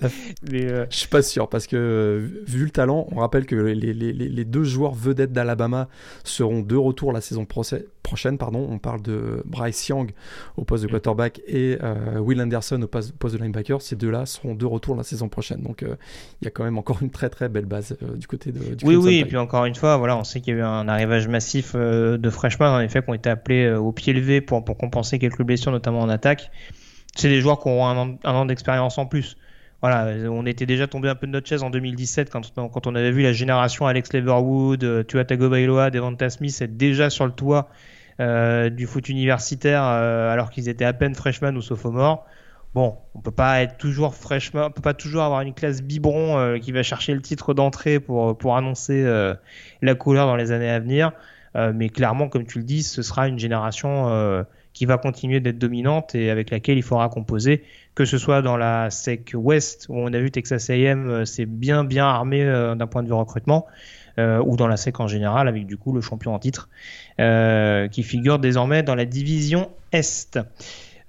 [LAUGHS] Mais euh... Je suis pas sûr, parce que euh, vu le talent, on rappelle que les, les, les deux joueurs vedettes d'Alabama seront de retour la saison prochaine. Pardon. On parle de Bryce Young au poste de quarterback et euh, Will Anderson au poste, de linebacker. Ces deux-là seront de retour la saison prochaine. Donc euh, il y a quand même encore une très très belle base du côté de du Oui, oui, et puis encore une fois, voilà, on sait qu'il y a eu un arrivage massif euh, de freshmen, en effet, qui ont été appelés euh, au pied levé pour, pour compenser quelques blessures, notamment en attaque. C'est des joueurs qui auront un an, d'expérience en plus. Voilà, on était déjà tombé un peu de notre chaise en 2017 quand, quand on avait vu la génération Alex Leverwood, euh, Tua Tagovailoa, Devonta Smith être déjà sur le toit du foot universitaire alors qu'ils étaient à peine freshmen ou sophomores bon, on peut pas être toujours fraîchement, on peut pas toujours avoir une classe biberon euh, qui va chercher le titre d'entrée pour pour annoncer euh, la couleur dans les années à venir. Euh, mais clairement, comme tu le dis, ce sera une génération qui va continuer d'être dominante et avec laquelle il faudra composer, que ce soit dans la SEC West où on a vu Texas A&M c'est bien bien armé d'un point de vue recrutement. ou dans la SEC en général, avec du coup le champion en titre, qui figure désormais dans la division Est.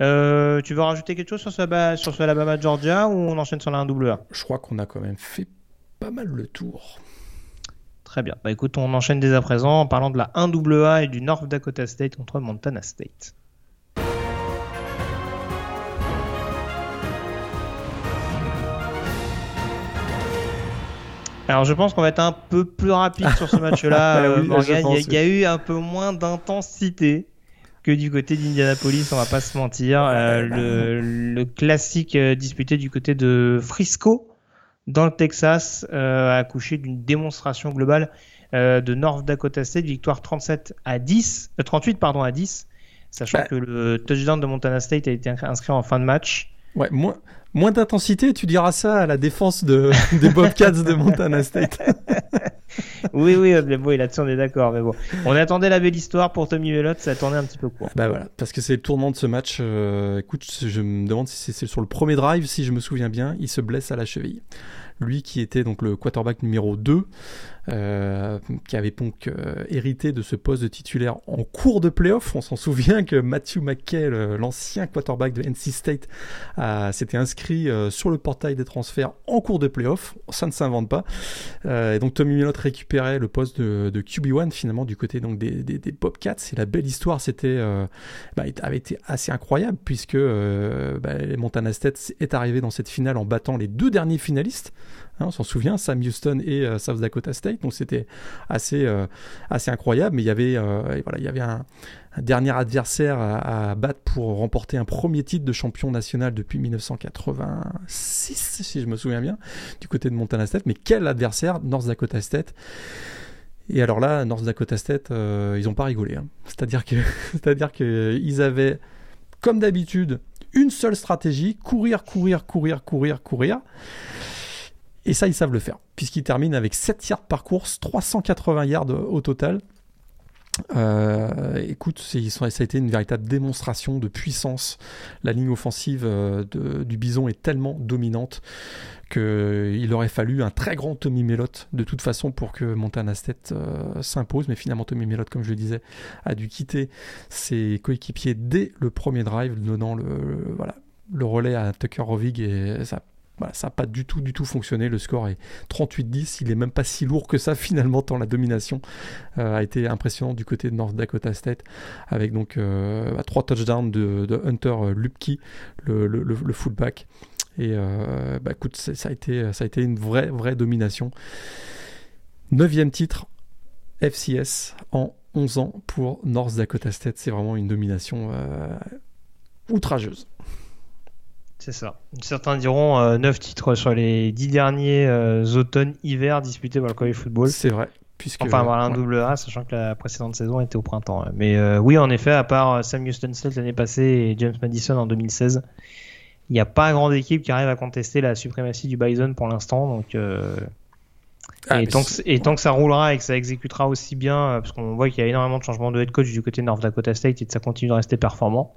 Euh, tu veux rajouter quelque chose sur ce, sur ce Alabama Georgia ou on enchaîne sur la 1AA Je crois qu'on a quand même fait pas mal le tour. Très bien. Bah écoute, on enchaîne dès à présent en parlant de la 1AA et du North Dakota State contre Montana State. Alors je pense qu'on va être un peu plus rapide sur ce match-là, [LAUGHS] euh, Morgan. Il y, a eu un peu moins d'intensité que du côté d'Indianapolis, on va pas se mentir. Euh, le, classique euh, disputé du côté de Frisco, dans le Texas, euh, a accouché d'une démonstration globale de North Dakota State, victoire 37 à 10, 38 pardon à 10, sachant bah. que le touchdown de Montana State a été inscrit en fin de match. Ouais, moins, moins d'intensité, tu diras ça à la défense de, [LAUGHS] des Bobcats de Montana State. [LAUGHS] oui, oui, mais bon, là-dessus on est d'accord. Mais bon, on attendait la belle histoire pour Tommy Velotte, ça a tourné un petit peu court. Bah voilà, parce que c'est le tournant de ce match. Euh, écoute, je me demande si c'est sur le premier drive, si je me souviens bien, il se blesse à la cheville lui qui était donc le quarterback numéro 2, euh, qui avait donc euh, hérité de ce poste de titulaire en cours de playoff. On s'en souvient que Matthew McKay, l'ancien quarterback de NC State, s'était inscrit euh, sur le portail des transferts en cours de playoff. Ça ne s'invente pas. et donc Tommy Millot récupérait le poste de, QB1 finalement du côté donc des, des, Bobcats. Et la belle histoire, c'était bah, avait été assez incroyable puisque bah, Montana State est arrivé dans cette finale en battant les deux derniers finalistes. Hein, on s'en souvient, Sam Houston et euh, South Dakota State. Donc c'était assez, euh, incroyable. Mais il y avait, euh, un, dernier adversaire à, battre pour remporter un premier titre de champion national depuis 1986, si je me souviens bien, du côté de Montana State. Mais quel adversaire North Dakota State? Et alors là, North Dakota State, ils n'ont pas rigolé. Hein. C'est-à-dire que, [LAUGHS] c'est-à-dire qu'ils avaient, comme d'habitude, une seule stratégie courir, courir, courir, courir, courir. Et ça, ils savent le faire, puisqu'ils terminent avec 7 yards par course, 380 yards au total. Euh, écoute, ça a été une véritable démonstration de puissance. La ligne offensive euh, du Bison est tellement dominante qu'il aurait fallu un très grand Tommy Mellott de toute façon pour que Montana State euh, s'impose. Mais finalement, Tommy Mellott, comme je le disais, a dû quitter ses coéquipiers dès le premier drive, donnant le, voilà, le relais à Tucker Rovig et ça ça n'a pas du tout, du tout fonctionné. Le score est 38-10. Il est même pas si lourd que ça [LAUGHS] finalement, tant la domination euh, a été impressionnante du côté de North Dakota State, avec donc euh, trois touchdowns de, Hunter Lupke, le, le, fullback. Et euh, bah, écoute, ça a, été, ça a été une vraie, vraie domination. Neuvième titre FCS en 11 ans pour North Dakota State. C'est vraiment une domination outrageuse. C'est ça. Certains diront euh, 9 titres sur les 10 derniers euh, automnes-hiver disputés par le college football. C'est vrai. Puisque, enfin, voilà, un double A, sachant que la précédente saison était au printemps. Mais euh, oui, en effet, à part euh, Sam Houston l'année passée et James Madison en 2016, il n'y a pas grande équipe qui arrive à contester la suprématie du Bison pour l'instant. Donc, ah, et, tant que, et, tant que, ça roulera et que ça exécutera aussi bien, parce qu'on voit qu'il y a énormément de changements de head coach du côté de North Dakota State et que ça continue de rester performant,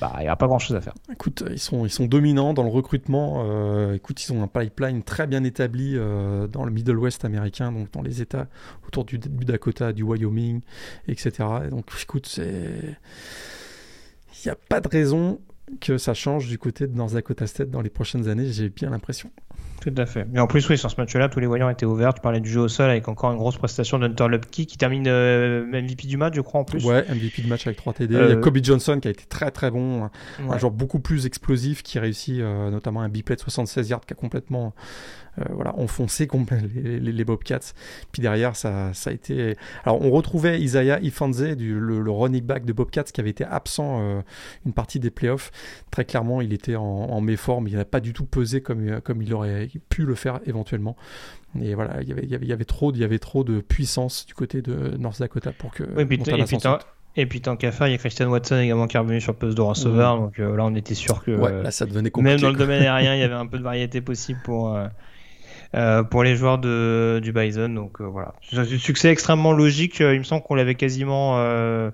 bah, il n'y a pas grand chose à faire. Écoute, ils sont, ils sont dominants dans le recrutement. Euh, écoute, ils ont un pipeline très bien établi euh, dans le Middle West américain, donc dans les États autour du, du Dakota, du Wyoming, etc. donc, écoute, c'est. Il n'y a pas de raison que ça change du côté de North Dakota State dans les prochaines années, j'ai bien l'impression. Tout à fait. Mais en plus, oui, sur ce match-là, tous les voyants étaient ouverts. Tu parlais du jeu au sol avec encore une grosse prestation d'Hunter Lupke qui termine euh, MVP du match, je crois, en plus. Ouais, MVP du match avec 3 TD. Il y a euh, Kobe Johnson qui a été très très bon. Un joueur beaucoup plus explosif qui réussit euh, notamment un biplay de 76 yards qui a complètement voilà, enfoncé les, les, les, Bobcats. Puis derrière, ça, ça a été. Alors, on retrouvait Isaiah Ifanze, du, le, running back de Bobcats, qui avait été absent euh, une partie des playoffs. Très clairement, il était en, en méforme. Il n'a pas du tout pesé comme, comme il aurait pu le faire éventuellement. Et voilà, il y avait, y avait, trop, il y avait trop de puissance du côté de North Dakota pour que. Oui, puis, et puis tant qu'à faire, il y a Christian Watson également qui est revenu sur le poste de receveur. Donc euh, là, on était sûr que ouais, là, ça devenait compliqué, même dans le domaine aérien, il y [LAUGHS] avait un peu de variété possible pour, euh, pour les joueurs de, du Bison. Donc euh, voilà, c'est un succès extrêmement logique. Il me semble qu'on l'avait quasiment euh,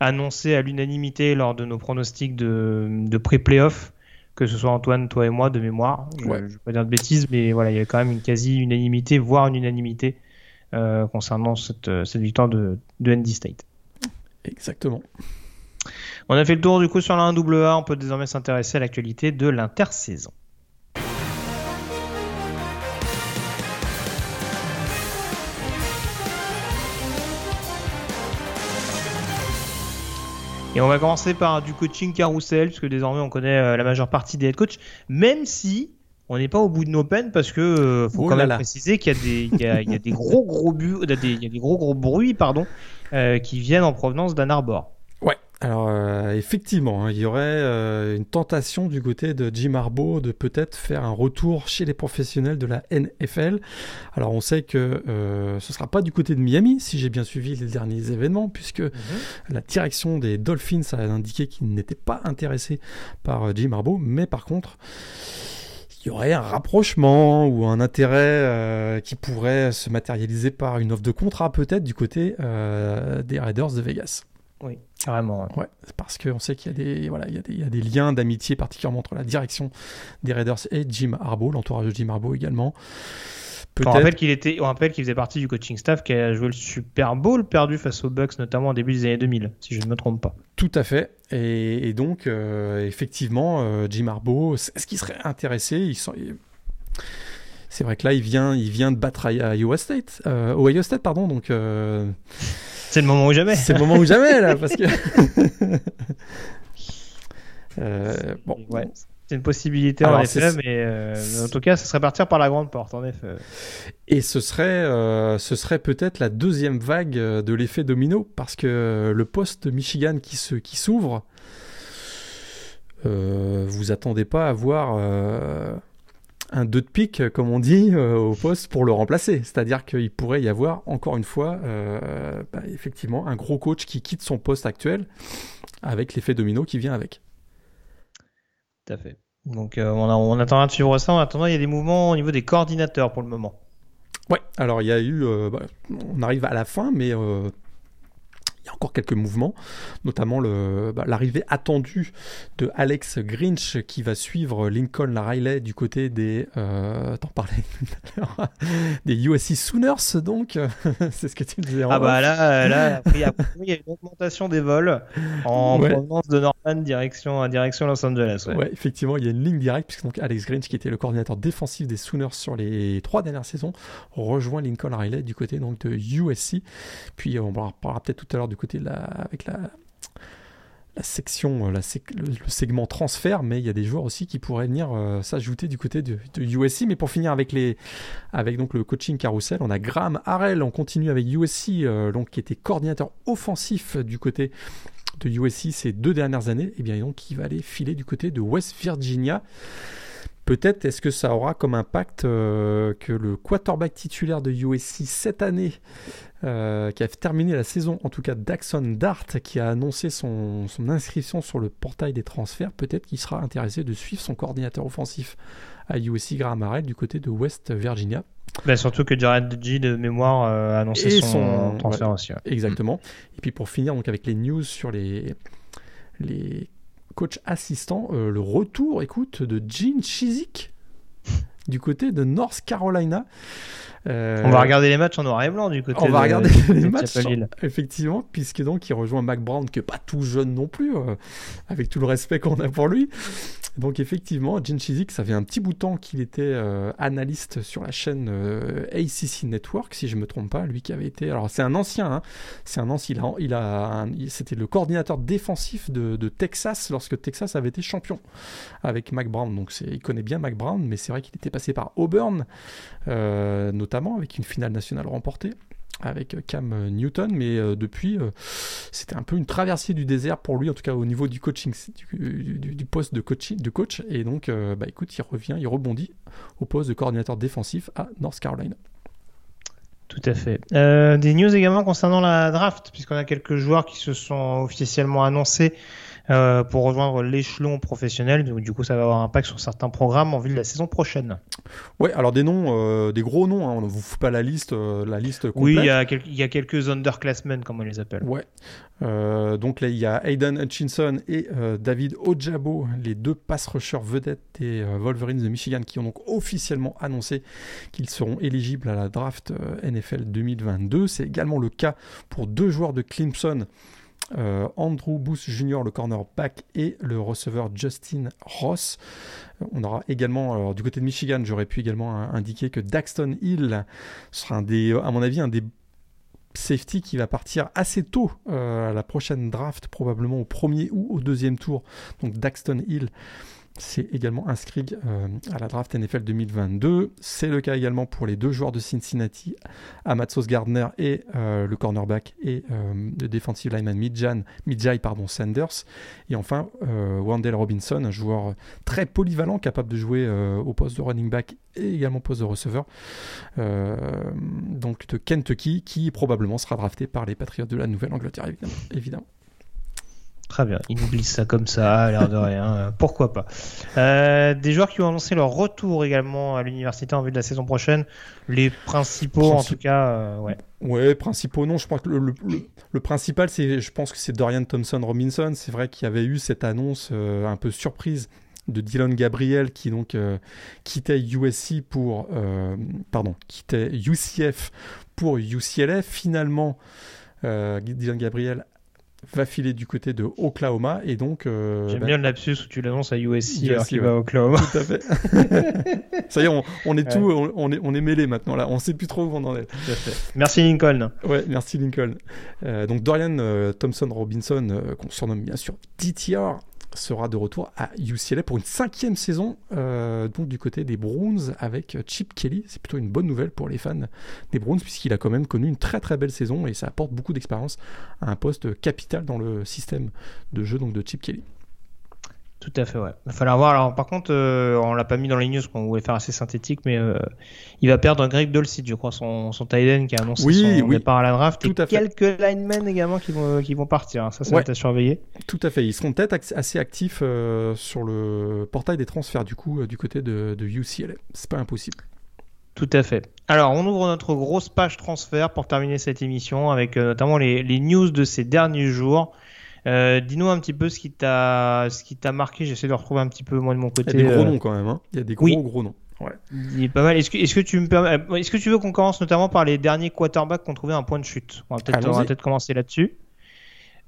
annoncé à l'unanimité lors de nos pronostics de, de pré-playoff, que ce soit Antoine, toi et moi de mémoire. Je ne vais pas dire de bêtises, mais voilà, il y avait quand même une quasi-unanimité, voire une unanimité concernant cette, cette victoire de, de ND State. Exactement. On a fait le tour du coup sur la 1AA, on peut désormais s'intéresser à l'actualité de l'intersaison. Et on va commencer par du coaching carousel, puisque désormais on connaît euh, la majeure partie des head coachs, même si on n'est pas au bout de nos peines, parce que euh, faut quand même préciser qu'il y a des, il y a, il y a des gros gros bu, [LAUGHS] il y a des gros gros bruits, pardon, euh, qui viennent en provenance d'Ann Arbor. Alors euh, effectivement, hein, il y aurait euh, une tentation du côté de Jim Harbaugh de peut-être faire un retour chez les professionnels de la NFL. Alors on sait que euh, ce sera pas du côté de Miami, si j'ai bien suivi les derniers événements, puisque mhm. la direction des Dolphins a indiqué qu'il n'était pas intéressé par Jim Harbaugh, mais par contre il y aurait un rapprochement ou un intérêt euh, qui pourrait se matérialiser par une offre de contrat peut-être du côté euh, des Raiders de Vegas. Oui, carrément. Ouais, parce qu'on sait qu'il y, a des, voilà, il y, a des, il y a des liens d'amitié particulièrement entre la direction des Raiders et Jim Harbaugh, l'entourage de Jim Harbaugh également. On rappelle qu'il était, on rappelle qu'il faisait partie du coaching staff qui a joué le Super Bowl perdu face aux Bucks, notamment au début des années 2000, si je ne me trompe pas. Tout à fait. Et, donc, euh, effectivement, euh, Jim Harbaugh, est-ce qu'il serait intéressé il C'est vrai que là, il vient, il vient de battre à Iowa State, euh, Ohio State, pardon. Donc, c'est le moment ou jamais. C'est le moment ou jamais là, parce que. [LAUGHS] bon. Ouais. C'est une possibilité en effet, mais euh, en tout cas, ce serait partir par la grande porte, en effet. Et ce serait, euh, ce serait peut-être la deuxième vague euh, de l'effet domino, parce que le poste Michigan qui se, qui s'ouvre, vous attendez pas à voir un 2 de pique, comme on dit, au poste pour le remplacer. C'est-à-dire qu'il pourrait y avoir, encore une fois, bah, effectivement, un gros coach qui quitte son poste actuel avec l'effet domino qui vient avec fait. Donc euh, on, on, attendra de suivre ça. En attendant, il y a des mouvements au niveau des coordinateurs pour le moment. Ouais, alors il y a eu, euh, bah, on arrive à la fin, mais euh, a encore quelques mouvements, notamment bah, l'arrivée attendue de Alex Grinch qui va suivre Lincoln Riley du côté des, euh, t'en parlais [LAUGHS] des USC Sooners donc, [LAUGHS] c'est ce que tu me disais. Ah bah là, là il y a une augmentation des vols en provenance de Norman direction, direction Los Angeles. Ouais. effectivement, il y a une ligne directe puisque donc Alex Grinch qui était le coordinateur défensif des Sooners sur les trois dernières saisons rejoint Lincoln Riley du côté donc de USC. Puis on parlera peut-être tout à l'heure du côté de la, avec la, section, euh, la le, segment transfert, mais il y a des joueurs aussi qui pourraient venir euh, s'ajouter du côté de, USC. Mais pour finir avec, les, avec donc le coaching carousel, on a Graham Harrell, on continue avec USC, euh, donc, qui était coordinateur offensif du côté de USC ces deux dernières années, et bien donc il va aller filer du côté de West Virginia. Peut-être est-ce que ça aura comme impact que le quarterback titulaire de USC cette année euh, qui a terminé la saison, en tout cas Daxon Dart, qui a annoncé son, inscription sur le portail des transferts, peut-être qu'il sera intéressé de suivre son coordinateur offensif à USC Graham Harrell du côté de West Virginia. Bah, surtout que Jared G de mémoire euh, a annoncé son, transfert aussi. Exactement. Et puis pour finir donc avec les news sur les, les coachs assistants, euh, le retour, écoute, de Gene Chizik du côté de North Carolina. Euh, on va regarder les matchs en noir et blanc du côté. On va regarder les matchs, effectivement, puisque donc il rejoint Mac Brown, qui est pas tout jeune non plus, euh, avec tout le respect qu'on a pour lui. Donc effectivement, Gene Chizik, ça fait un petit bout de temps qu'il était euh, analyste sur la chaîne ACC Network, si je me trompe pas, lui qui avait été. Alors c'est un ancien, hein, c'est un ancien. Il a, c'était le coordinateur défensif de, de, Texas lorsque Texas avait été champion avec Mac Brown. Donc il connaît bien Mac Brown, mais c'est vrai qu'il était passé par Auburn, notamment notamment avec une finale nationale remportée avec Cam Newton, mais euh, depuis, euh, c'était un peu une traversée du désert pour lui, en tout cas au niveau du coaching, du, poste de, coaching, coach. Et donc, euh, bah, écoute, il revient, il rebondit au poste de coordinateur défensif à North Carolina. Tout à fait. des news également concernant la draft, puisqu'on a quelques joueurs qui se sont officiellement annoncés euh, pour rejoindre l'échelon professionnel. Donc, du coup, ça va avoir un impact sur certains programmes en vue de la saison prochaine. Ouais, alors des noms, euh, des gros noms. Hein, on ne vous fout pas la liste, euh, la liste complète. Oui, il y, a il y a quelques underclassmen, comme on les appelle. Ouais. donc là, il y a Aiden Hutchinson et David Ojabo, les deux pass rushers vedettes des Wolverines de Michigan, qui ont donc officiellement annoncé qu'ils seront éligibles à la draft NFL 2022. C'est également le cas pour deux joueurs de Clemson. Euh, Andrew Booth Jr., le cornerback, et le receveur Justin Ross. Euh, on aura également, du côté de Michigan, j'aurais pu également indiquer que Daxton Hill sera un des, à mon avis, un des safety qui va partir assez tôt euh, à la prochaine draft, probablement au premier ou au deuxième tour. Donc Daxton Hill c'est également inscrit euh, à la draft NFL 2022. C'est le cas également pour les deux joueurs de Cincinnati, Amatsos Gardner et euh, le cornerback et euh, le defensive lineman Midjan, Midjai Sanders. Et enfin, Wendell Robinson, un joueur très polyvalent, capable de jouer au poste de running back et également au poste de receveur, donc de Kentucky, qui probablement sera drafté par les Patriots de la Nouvelle-Angleterre, évidemment. Très bien, il nous glisse ça comme ça, à l'air de rien, euh, pourquoi pas. Euh, des joueurs qui ont annoncé leur retour également à l'université en vue de la saison prochaine, les principaux en tout cas, euh, ouais. Ouais, principaux non, je pense que le, le, le, principal, c'est, je pense que c'est Dorian Thompson Robinson. C'est vrai qu'il y avait eu cette annonce euh, un peu surprise de Dylan Gabriel qui donc quittait USC pour, pardon, quittait UCF pour UCLA. Finalement, Dylan Gabriel va filer du côté de Oklahoma et donc euh, j'aime bah, bien le lapsus où tu l'annonces à USC, USC alors qu'il ouais. va à Oklahoma. Tout à fait. [LAUGHS] Ça y est on, on est ouais. tout on, on, est on est mêlé maintenant là. On sait plus trop où on en est. Merci Lincoln. Ouais merci Lincoln. Euh, donc Dorian euh, Thompson Robinson qu'on surnomme bien sûr DTR sera de retour à UCLA pour une cinquième saison, euh, donc du côté des Browns avec Chip Kelly. C'est plutôt une bonne nouvelle pour les fans des Browns puisqu'il a quand même connu une très très belle saison et ça apporte beaucoup d'expérience à un poste capital dans le système de jeu donc de Chip Kelly. Tout à fait, ouais. Il va falloir voir. Alors, par contre, euh, on l'a pas mis dans les news, qu'on voulait faire assez synthétique, mais euh, il va perdre Greg Dolcid, je crois, son, son tight end qui a annoncé oui, son oui. départ à la draft. Tout et à fait. quelques linemen également qui vont, qui vont partir. Ça, ça Ouais. va être à surveiller. Tout à fait. Ils seront peut-être assez actifs euh, sur le portail des transferts du coup euh, du côté de, de UCLA. C'est pas impossible. Tout à fait. Alors, on ouvre notre grosse page transfert pour terminer cette émission avec euh, notamment les, les news de ces derniers jours. Euh, Dis-nous un petit peu ce qui t'a ce qui t'a marqué. J'essaie de retrouver un petit peu moi de mon Il y côté. a des gros euh, noms quand même. Hein. Il y a des gros oui. gros noms. Ouais. Il est pas mal. Est-ce que, est-ce que tu me permets, euh, est-ce que tu veux qu'on commence notamment par les derniers quarterbacks qu'on trouvait un point de chute? On va peut-être, commencer là-dessus.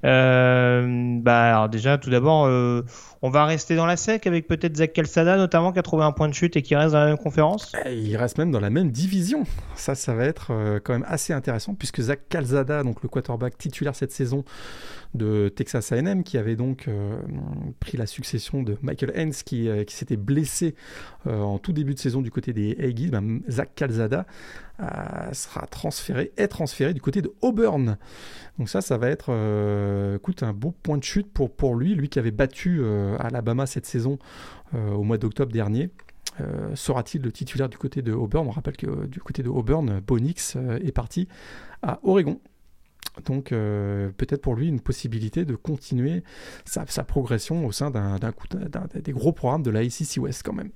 Euh, bah alors déjà, tout d'abord, euh, on va rester dans la sec avec peut-être Zach Calzada notamment qui a trouvé un point de chute et qui reste dans la même conférence. Et il reste même dans la même division. Ça, ça va être euh, quand même assez intéressant puisque Zach Calzada, donc le quarterback titulaire cette saison de Texas A&M, qui avait donc euh, pris la succession de Michael Hens, qui, euh, s'était blessé euh, en tout début de saison du côté des Aggies, ben, Zach Calzada sera transféré, est transféré du côté de Auburn. Donc ça, ça va être, écoute, un beau point de chute pour, lui, lui qui avait battu Alabama cette saison au mois d'octobre dernier. Sera-t-il le titulaire du côté de Auburn? On rappelle que du côté de Auburn, Bonix est parti à Oregon. Donc euh, peut-être pour lui une possibilité de continuer sa, sa progression au sein d'un, d'un coup- d'un- des gros programmes de la West quand même.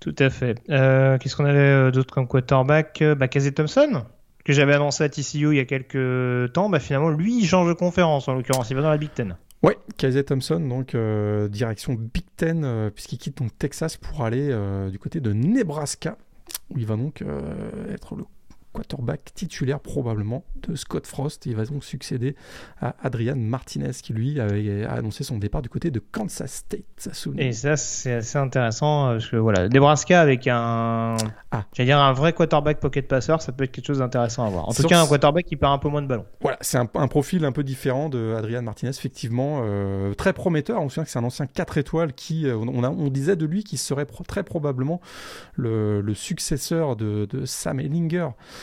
Tout à fait. Euh, qu'est-ce qu'on avait euh, d'autre comme quarterback bah, Casey Thompson que j'avais annoncé à TCU il y a quelques temps. Bah, finalement, lui, il change de conférence en l'occurrence. Il va dans la Big Ten. Ouais, Kaiser Thompson, donc euh, direction Big Ten, euh, puisqu'il quitte donc Texas pour aller euh, du côté de Nebraska, où il va donc être le quarterback titulaire probablement de Scott Frost. Il va donc succéder à Adrian Martinez, qui lui avait annoncé son départ du côté de Kansas State. Et ça, c'est assez intéressant euh, parce que voilà, Nebraska avec un, Ah. dire un vrai quarterback pocket passeur, ça peut être quelque chose d'intéressant à voir. En tout cas, un quarterback qui perd un peu moins de ballons. Voilà, c'est un, un profil un peu différent de Adrian Martinez, effectivement, euh, très prometteur. On se souvient que c'est un ancien 4 étoiles qui, euh, on, a- on disait de lui qu'il serait pro- très probablement le, le successeur de, de Sam Ellinger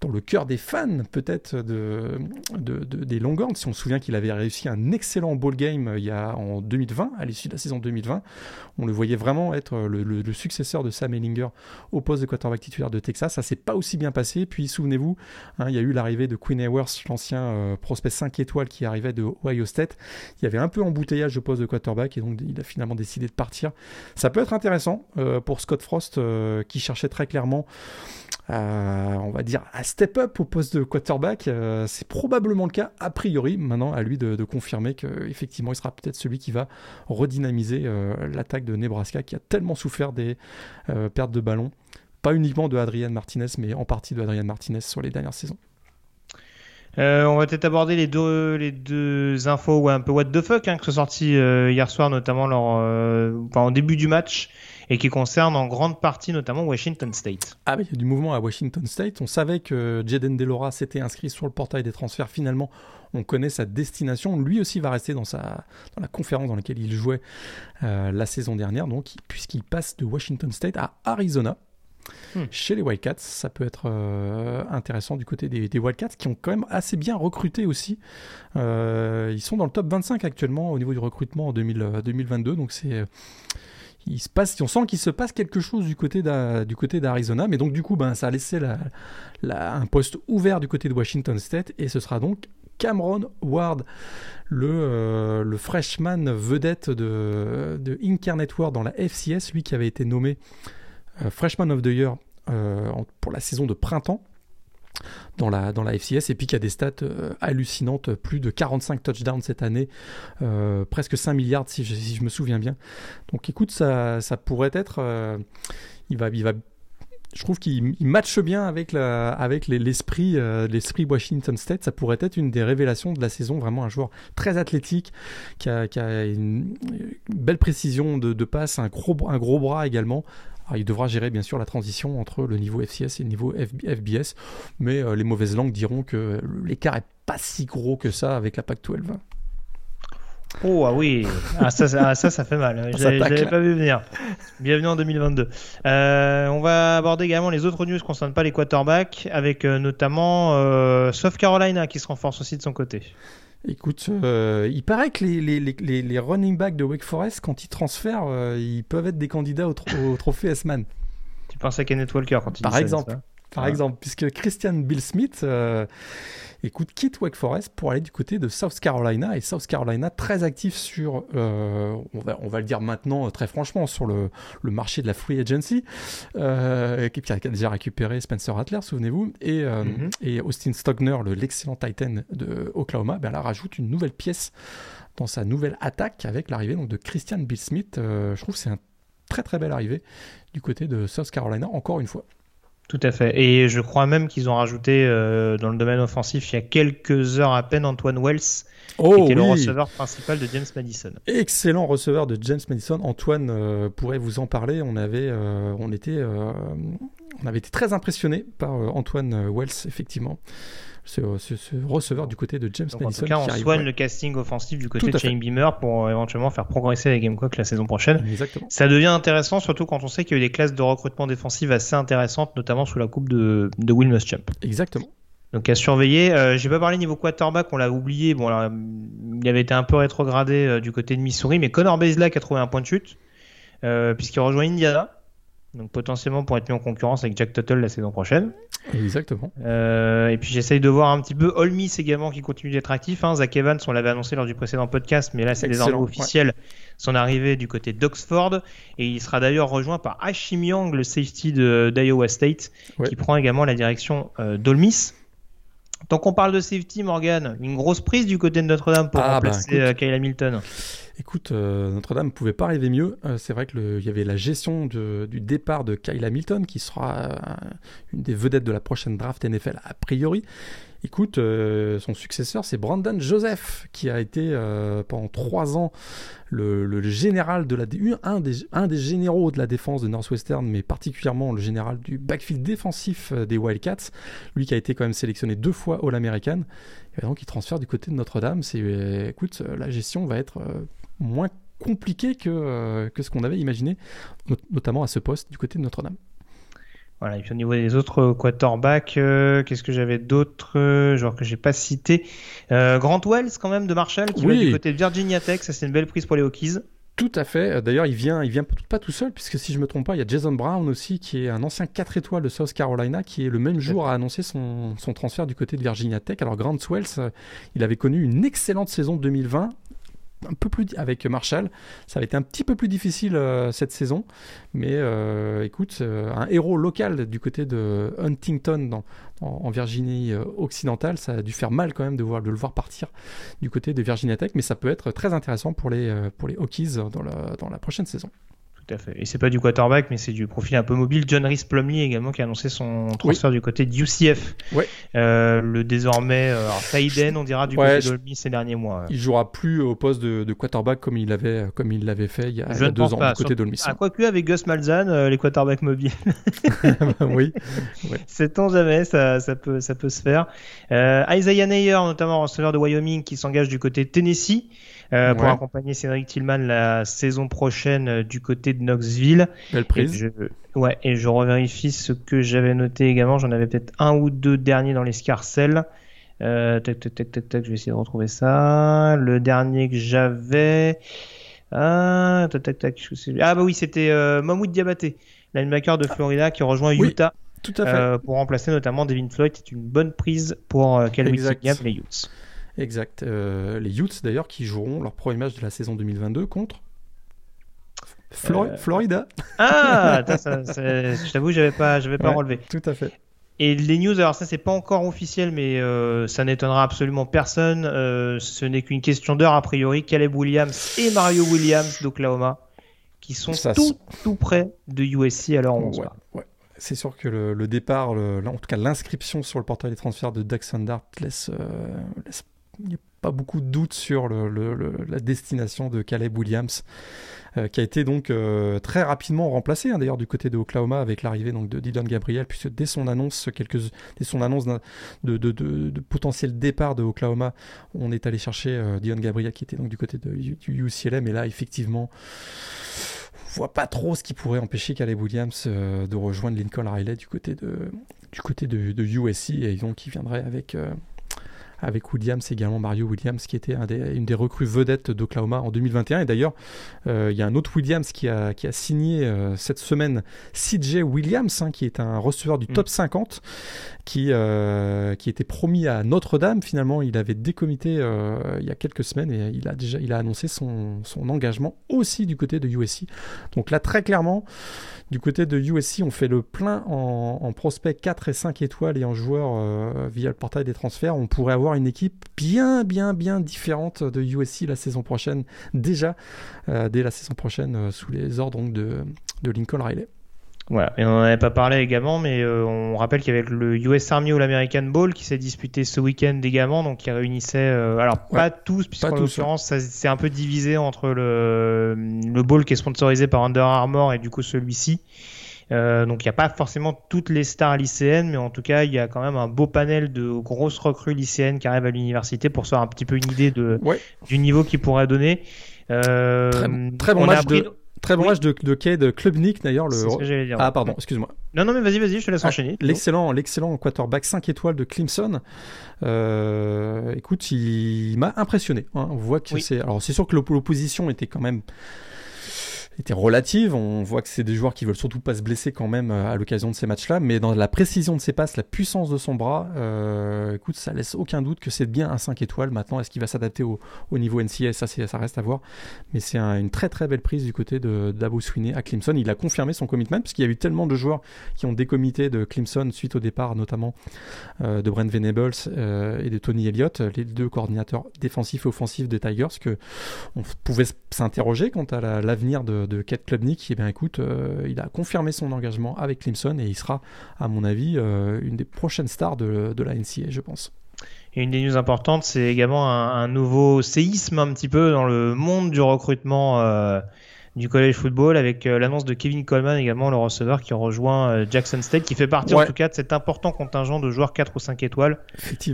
dans le cœur des fans, peut-être de, de- de- des Longhorns. Si on se souvient qu'il avait réussi un excellent ball game euh, il y a en 2020, à l'issue de la saison 2020, on le voyait vraiment être le, le- successeur de Sam Ellinger au poste de quarterback titulaire de Texas. Ça s'est pas aussi bien passé. Puis souvenez-vous, Hein, il y a eu l'arrivée de Quinn Ewers, l'ancien euh, prospect 5 étoiles qui arrivait de Ohio State. Il y avait un peu embouteillage au poste de quarterback et donc il a finalement décidé de partir. Ça peut être intéressant euh, pour Scott Frost euh, qui cherchait très clairement, euh, on va dire, à step up au poste de quarterback. Euh, C'est probablement le cas a priori. Maintenant, à lui de, confirmer qu'effectivement, il sera peut-être celui qui va redynamiser euh, l'attaque de Nebraska qui a tellement souffert des euh, pertes de ballon pas uniquement de Adrian Martinez, mais en partie de Adrian Martinez sur les dernières saisons. On va peut-être aborder les deux, les deux infos un peu what the fuck hein, qui sont sorties hier soir, notamment en début du match et qui concernent en grande partie notamment Washington State. Ah, il y a du mouvement à Washington State. On savait que Jaden Delora s'était inscrit sur le portail des transferts. Finalement, on connaît sa destination. Lui aussi va rester dans, sa, dans la conférence dans laquelle il jouait euh, la saison dernière, donc puisqu'il passe de Washington State à Arizona. Hmm. Chez les Wildcats, ça peut être euh, intéressant du côté des, des Wildcats qui ont quand même assez bien recruté aussi. Euh, ils sont dans le top 25 actuellement au niveau du recrutement en 2000, euh, 2022, donc c'est il on sent qu'il se passe quelque chose du côté d'Arizona, mais donc du coup, ben, ça a laissé la, la- un poste ouvert du côté de Washington State, et ce sera donc Cameron Ward, le, le freshman vedette de, de Incarnate World dans la FCS, lui qui avait été nommé Freshman of the Year pour la saison de printemps dans la, dans la FCS et puis qui a des stats euh, hallucinantes, plus de 45 touchdowns cette année, euh, presque 5 milliards si je, si je, me souviens bien. Donc écoute, ça, ça pourrait être... Euh, il, va, il va je trouve qu'il matche bien avec, la, avec l'esprit, l'esprit Washington State. Ça pourrait être une des révélations de la saison. Vraiment un joueur très athlétique, qui a, qui a une, belle précision de, de passe, un gros, un gros bras également. Alors, il devra gérer bien sûr la transition entre le niveau FCS et le niveau FBS, mais euh, les mauvaises langues diront que l'écart est pas si gros que ça avec la PAC-12. Oh ah oui, ah, ça, ça, ça, fait mal. [LAUGHS] Je l'avais pas vu venir. Bienvenue en 2022. Euh, on va aborder également les autres news concernant pas les quarterbacks, avec euh, notamment euh, South Carolina qui se renforce aussi de son côté. Écoute, euh, il paraît que les, les, les, les, running backs de Wake Forest, quand ils transfèrent, euh, ils peuvent être des candidats au, au trophée S-Man. Tu penses à Kenneth Walker quand il Par dit exemple. ça, par Ah. exemple, puisque Christian Bill Smith euh, écoute, quitte Wake Forest pour aller du côté de South Carolina et South Carolina très actif sur, euh, on, va, on va le dire maintenant euh, très franchement, sur le, le marché de la free agency, euh, qui, a, déjà récupéré Spencer Rattler, souvenez-vous, et, Mhm. et Austin Stogner, le- l'excellent Titan de Oklahoma, ben, là rajoute une nouvelle pièce dans sa nouvelle attaque avec l'arrivée de Christian Bill Smith. Je trouve que c'est un très très belle arrivée du côté de South Carolina, encore une fois. Tout à fait. Et je crois même qu'ils ont rajouté euh, dans le domaine offensif il y a quelques heures à peine Antoine Wells, qui Oh était le receveur principal de James Madison. Excellent receveur de James Madison. Antoine euh, pourrait vous en parler. On avait, euh, on était, on avait été très impressionné par Antoine Wells, effectivement. Ce, ce- ce receveur du côté de James Donc, en Madison. tout cas, on arrive, soigne ouais. le casting offensif du côté de. Shane Beamer pour euh, éventuellement faire progresser les Gamecocks la saison prochaine. Exactement. Ça devient intéressant, surtout quand on sait qu'il y a eu des classes de recrutement défensive assez intéressantes, notamment sous la coupe de, de Will Muschamp. Exactement. Donc à surveiller. Euh, J'ai pas parlé niveau quarterback, on l'a oublié. Bon, alors, il avait été un peu rétrogradé euh, du côté de Missouri, mais Connor Bazelak a trouvé un point de chute euh, puisqu'il rejoint Indiana. Donc potentiellement pour être mis en concurrence avec Jack Tuttle la saison prochaine. Exactement. Euh, et puis j'essaye de voir un petit peu Ole Miss également qui continue d'être actif. Hein. Zach Evans, on l'avait annoncé lors du précédent podcast, mais là c'est désormais officiel. Son arrivée du côté d'Oxford et il sera d'ailleurs rejoint par Hashim Young, le safety de- d'Iowa State, Ouais. qui prend également la direction euh, d'Ole Miss. Tant qu'on parle de safety, Morgan, une grosse prise du côté de Notre-Dame pour Ah, bah, remplacer euh, Kyle Hamilton. Écoute, euh, Notre-Dame ne pouvait pas arriver mieux. Euh, c'est vrai qu'il y avait la gestion de- du départ de Kyle Hamilton, qui sera euh, une des vedettes de la prochaine draft NFL a priori. Écoute, euh, son successeur, c'est Brandon Joseph, qui a été euh, pendant trois ans le, général de la un des, un des généraux de la défense de Northwestern, mais particulièrement le général du backfield défensif euh, des Wildcats. Lui qui a été quand même sélectionné deux fois All-American. Et donc il transfère du côté de Notre-Dame. C'est, écoute, la gestion va être moins compliquée que, ce qu'on avait imaginé, not- notamment à ce poste du côté de Notre-Dame. Voilà, et puis au niveau des autres quarterbacks, euh, qu'est-ce que j'avais d'autres euh, genre que j'ai pas cité? Euh, Grant Wells quand même de Marshall qui Oui. va du côté de Virginia Tech, ça c'est une belle prise pour les Hokies. Tout à fait. Euh, D'ailleurs, il vient, il vient pas tout seul, puisque si je me trompe pas, il y a Jason Brown aussi, qui est un ancien 4 étoiles de South Carolina, qui est le même jour à annoncer son, son transfert du côté de Virginia Tech. Alors, Grant Wells, euh, il avait connu une excellente saison 2020. Un peu plus avec Marshall, ça avait été un petit peu plus difficile euh, cette saison, mais euh, écoute, euh, un héros local du côté de Huntington en, Virginie occidentale, ça a dû faire mal quand même de, le voir partir du côté de Virginia Tech, mais ça peut être très intéressant pour les, pour Hokies dans la prochaine saison. Tout à fait. Et c'est pas du quarterback, mais c'est du profil un peu mobile. John Rhys Plumlee également qui a annoncé son transfert du côté de UCF. Ouais. Euh, le désormais euh, on dira, du Ouais, côté de ces derniers mois. Il jouera plus au poste de, de quarterback comme il l'avait comme il l'avait fait il y a, il y a deux ans pas. du côté d'Olmis. Ah, quoique avec Gus Malzahn, euh, les quarterbacks mobiles, [LAUGHS] [LAUGHS] oui. sait-on jamais, ça, ça, peut, ça peut se faire. Euh, Isaiah Neyer, notamment receveur de Wyoming, qui s'engage du côté de Tennessee euh, pour accompagner Cédric Tillman la saison prochaine euh, du côté de Knoxville. Belle Et prise. je, ouais, et je revérifie ce que j'avais noté également. J'en avais peut-être un ou deux derniers dans les scarcelles. Euh, tac, tac, tac, tac, tac, je vais essayer de retrouver ça. Le dernier que j'avais. Ah, tac, tac, tac, ah bah oui, c'était euh, Mahmoud Diabaté, linebacker de Florida qui rejoint Oui, Utah Tout à fait. euh, pour remplacer notamment Devin Floyd. C'est une bonne prise pour Calvin. Gap les Utes. Exact. les Utes d'ailleurs qui joueront leur premier match de la saison 2022 contre Florida. Ah, [LAUGHS] je t'avoue, j'avais pas, j'avais pas relevé. Tout à fait. Et les news, alors ça c'est pas encore officiel, mais euh, ça n'étonnera absolument personne. Euh, ce n'est qu'une question d'heure a priori. Caleb Williams et Mario Williams d'Oklahoma, qui sont tout, tout près de USC alors on ouais, C'est sûr que le, départ, en tout cas l'inscription sur le portail des transferts de Daxon Dart laisse, euh, laisse il n'y a pas beaucoup de doute sur la destination de Caleb Williams. Euh, qui a été donc euh, très rapidement remplacé hein, d'ailleurs du côté de Oklahoma avec l'arrivée de Dylan Gabriel puisque dès son annonce dès son annonce de, potentiel départ de Oklahoma on est allé chercher euh, Dylan Gabriel qui était donc du côté de, du UCLM et là effectivement on voit pas trop ce qui pourrait empêcher Caleb Williams de rejoindre Lincoln Riley du côté de du côté de, USC et donc il viendrait avec avec Williams, également Mario Williams, qui était une des recrues vedettes d'Oklahoma en 2021. Et d'ailleurs, euh, il y a un autre Williams qui a, qui a signé euh, cette semaine CJ Williams, hein, qui est un receveur du mm. top 50, qui, euh, qui était promis à Notre-Dame. Finalement, il avait décomité il y a quelques semaines et il a déjà il a annoncé son, son engagement aussi du côté de USC. Donc là, très clairement, du côté de USC, on fait le plein en, en prospects 4 et 5 étoiles et en joueurs via le portail des transferts. On pourrait avoir une équipe bien, bien, bien différente de USC la saison prochaine, déjà, euh, dès la saison prochaine, euh, sous les ordres de, de Lincoln Riley. Voilà, et on n'en avait pas parlé également, mais euh, on rappelle qu'il y avait le US Army ou l'American Bowl qui s'est disputé ce week-end également, donc qui réunissait, alors pas tous, puisqu'en l'occurrence c'est un peu divisé entre le, le bowl qui est sponsorisé par Under Armour et du coup celui-ci. Euh, donc il n'y a pas forcément toutes les stars lycéennes, mais en tout cas il y a quand même un beau panel de grosses recrues lycéennes qui arrivent à l'université pour se faire un petit peu une idée de, du niveau qu'ils pourraient donner. Euh, très, bon match de... Très bon match de, de Cade Klubnik d'ailleurs. Le... Ce que dire. Ah pardon, excuse-moi. Non non mais vas-y vas-y, je te laisse ah, enchaîner. L'excellent l'excellent quarterback 5 étoiles de Clemson. Euh, écoute, il, m'a impressionné. Hein. On voit que c'est alors c'est sûr que l'opposition était quand même était relative. On voit que c'est des joueurs qui veulent surtout pas se blesser quand même euh, à l'occasion de ces matchs-là, mais dans la précision de ses passes, la puissance de son bras, euh, écoute, ça laisse aucun doute que c'est bien un 5 étoiles. Maintenant, est-ce qu'il va s'adapter au, niveau NCA ça, ça reste à voir. Mais c'est une très très belle prise du côté de d'Abo Sweeney à Clemson. Il a confirmé son commitment parce qu'il y a eu tellement de joueurs qui ont décomité de Clemson suite au départ, notamment euh, de Brent Venables et de Tony Elliott, les deux coordinateurs défensifs et offensifs des Tigers, que on pouvait s'interroger quant à l'avenir de de Kate Klubnik, eh bien écoute, euh, il a confirmé son engagement avec Clemson et il sera, à mon avis, euh, une des prochaines stars de, la NCA, je pense. Et une des news importantes, c'est également un, nouveau séisme un petit peu dans le monde du recrutement euh, du college football avec euh, l'annonce de Kevin Coleman également le receveur qui rejoint euh, Jackson State qui fait partie en tout cas de cet important contingent de joueurs 4 ou 5 étoiles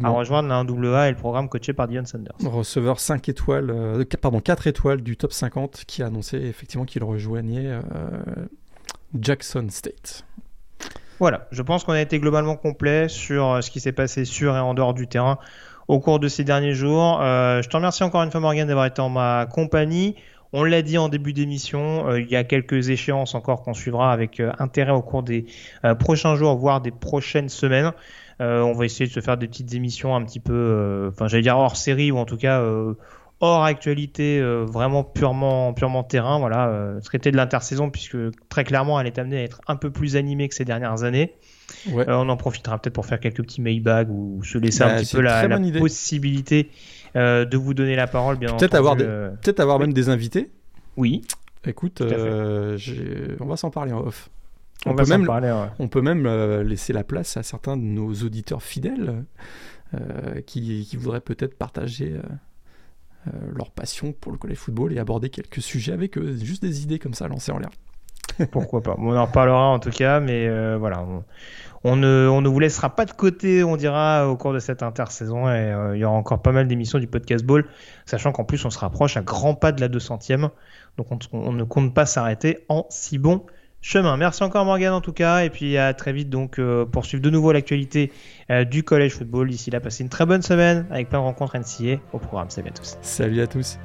à rejoindre la 1AA et le programme coaché par Dion Sanders. Receveur 5 étoiles euh, pardon 4 étoiles du top 50 qui a annoncé effectivement qu'il rejoignait Jackson State. Voilà, je pense qu'on a été globalement complet sur ce qui s'est passé sur et en dehors du terrain au cours de ces derniers jours. je te remercie encore une fois Morgan d'avoir été en ma compagnie. On l'a dit en début d'émission, euh, il y a quelques échéances encore qu'on suivra avec euh, intérêt au cours des euh, prochains jours, voire des prochaines semaines. on va essayer de se faire des petites émissions un petit peu, enfin j'allais dire hors série ou en tout cas hors actualité, vraiment purement, purement terrain. Voilà, traiter de l'intersaison puisque très clairement elle est amenée à être un peu plus animée que ces dernières années. on en profitera peut-être pour faire quelques petits mailbags ou se laisser un bah, petit peu la, la possibilité de vous donner la parole, bien peut-être Avoir euh, Peut-être avoir même des invités. Oui. Écoute, euh, on va s'en parler en off. On, peut même, parler, on peut même laisser la place à certains de nos auditeurs fidèles qui, qui, voudraient peut-être partager leur passion pour le collège football et aborder quelques sujets avec eux. Juste des idées comme ça lancées en l'air. [LAUGHS] Pourquoi pas On en reparlera en tout cas, mais voilà. On ne, on ne vous laissera pas de côté, on dira, au cours de cette intersaison. Et euh, il y aura encore pas mal d'émissions du podcast Ball, sachant qu'en plus, on se rapproche à grands pas de la 200e. Donc, on, ne compte pas s'arrêter en si bon chemin. Merci encore Morgan en tout cas, et puis à très vite donc euh, pour suivre de nouveau l'actualité euh, du collège football. D'ici là, passez une très bonne semaine avec plein de rencontres NCA au programme. Salut à tous. Salut à tous.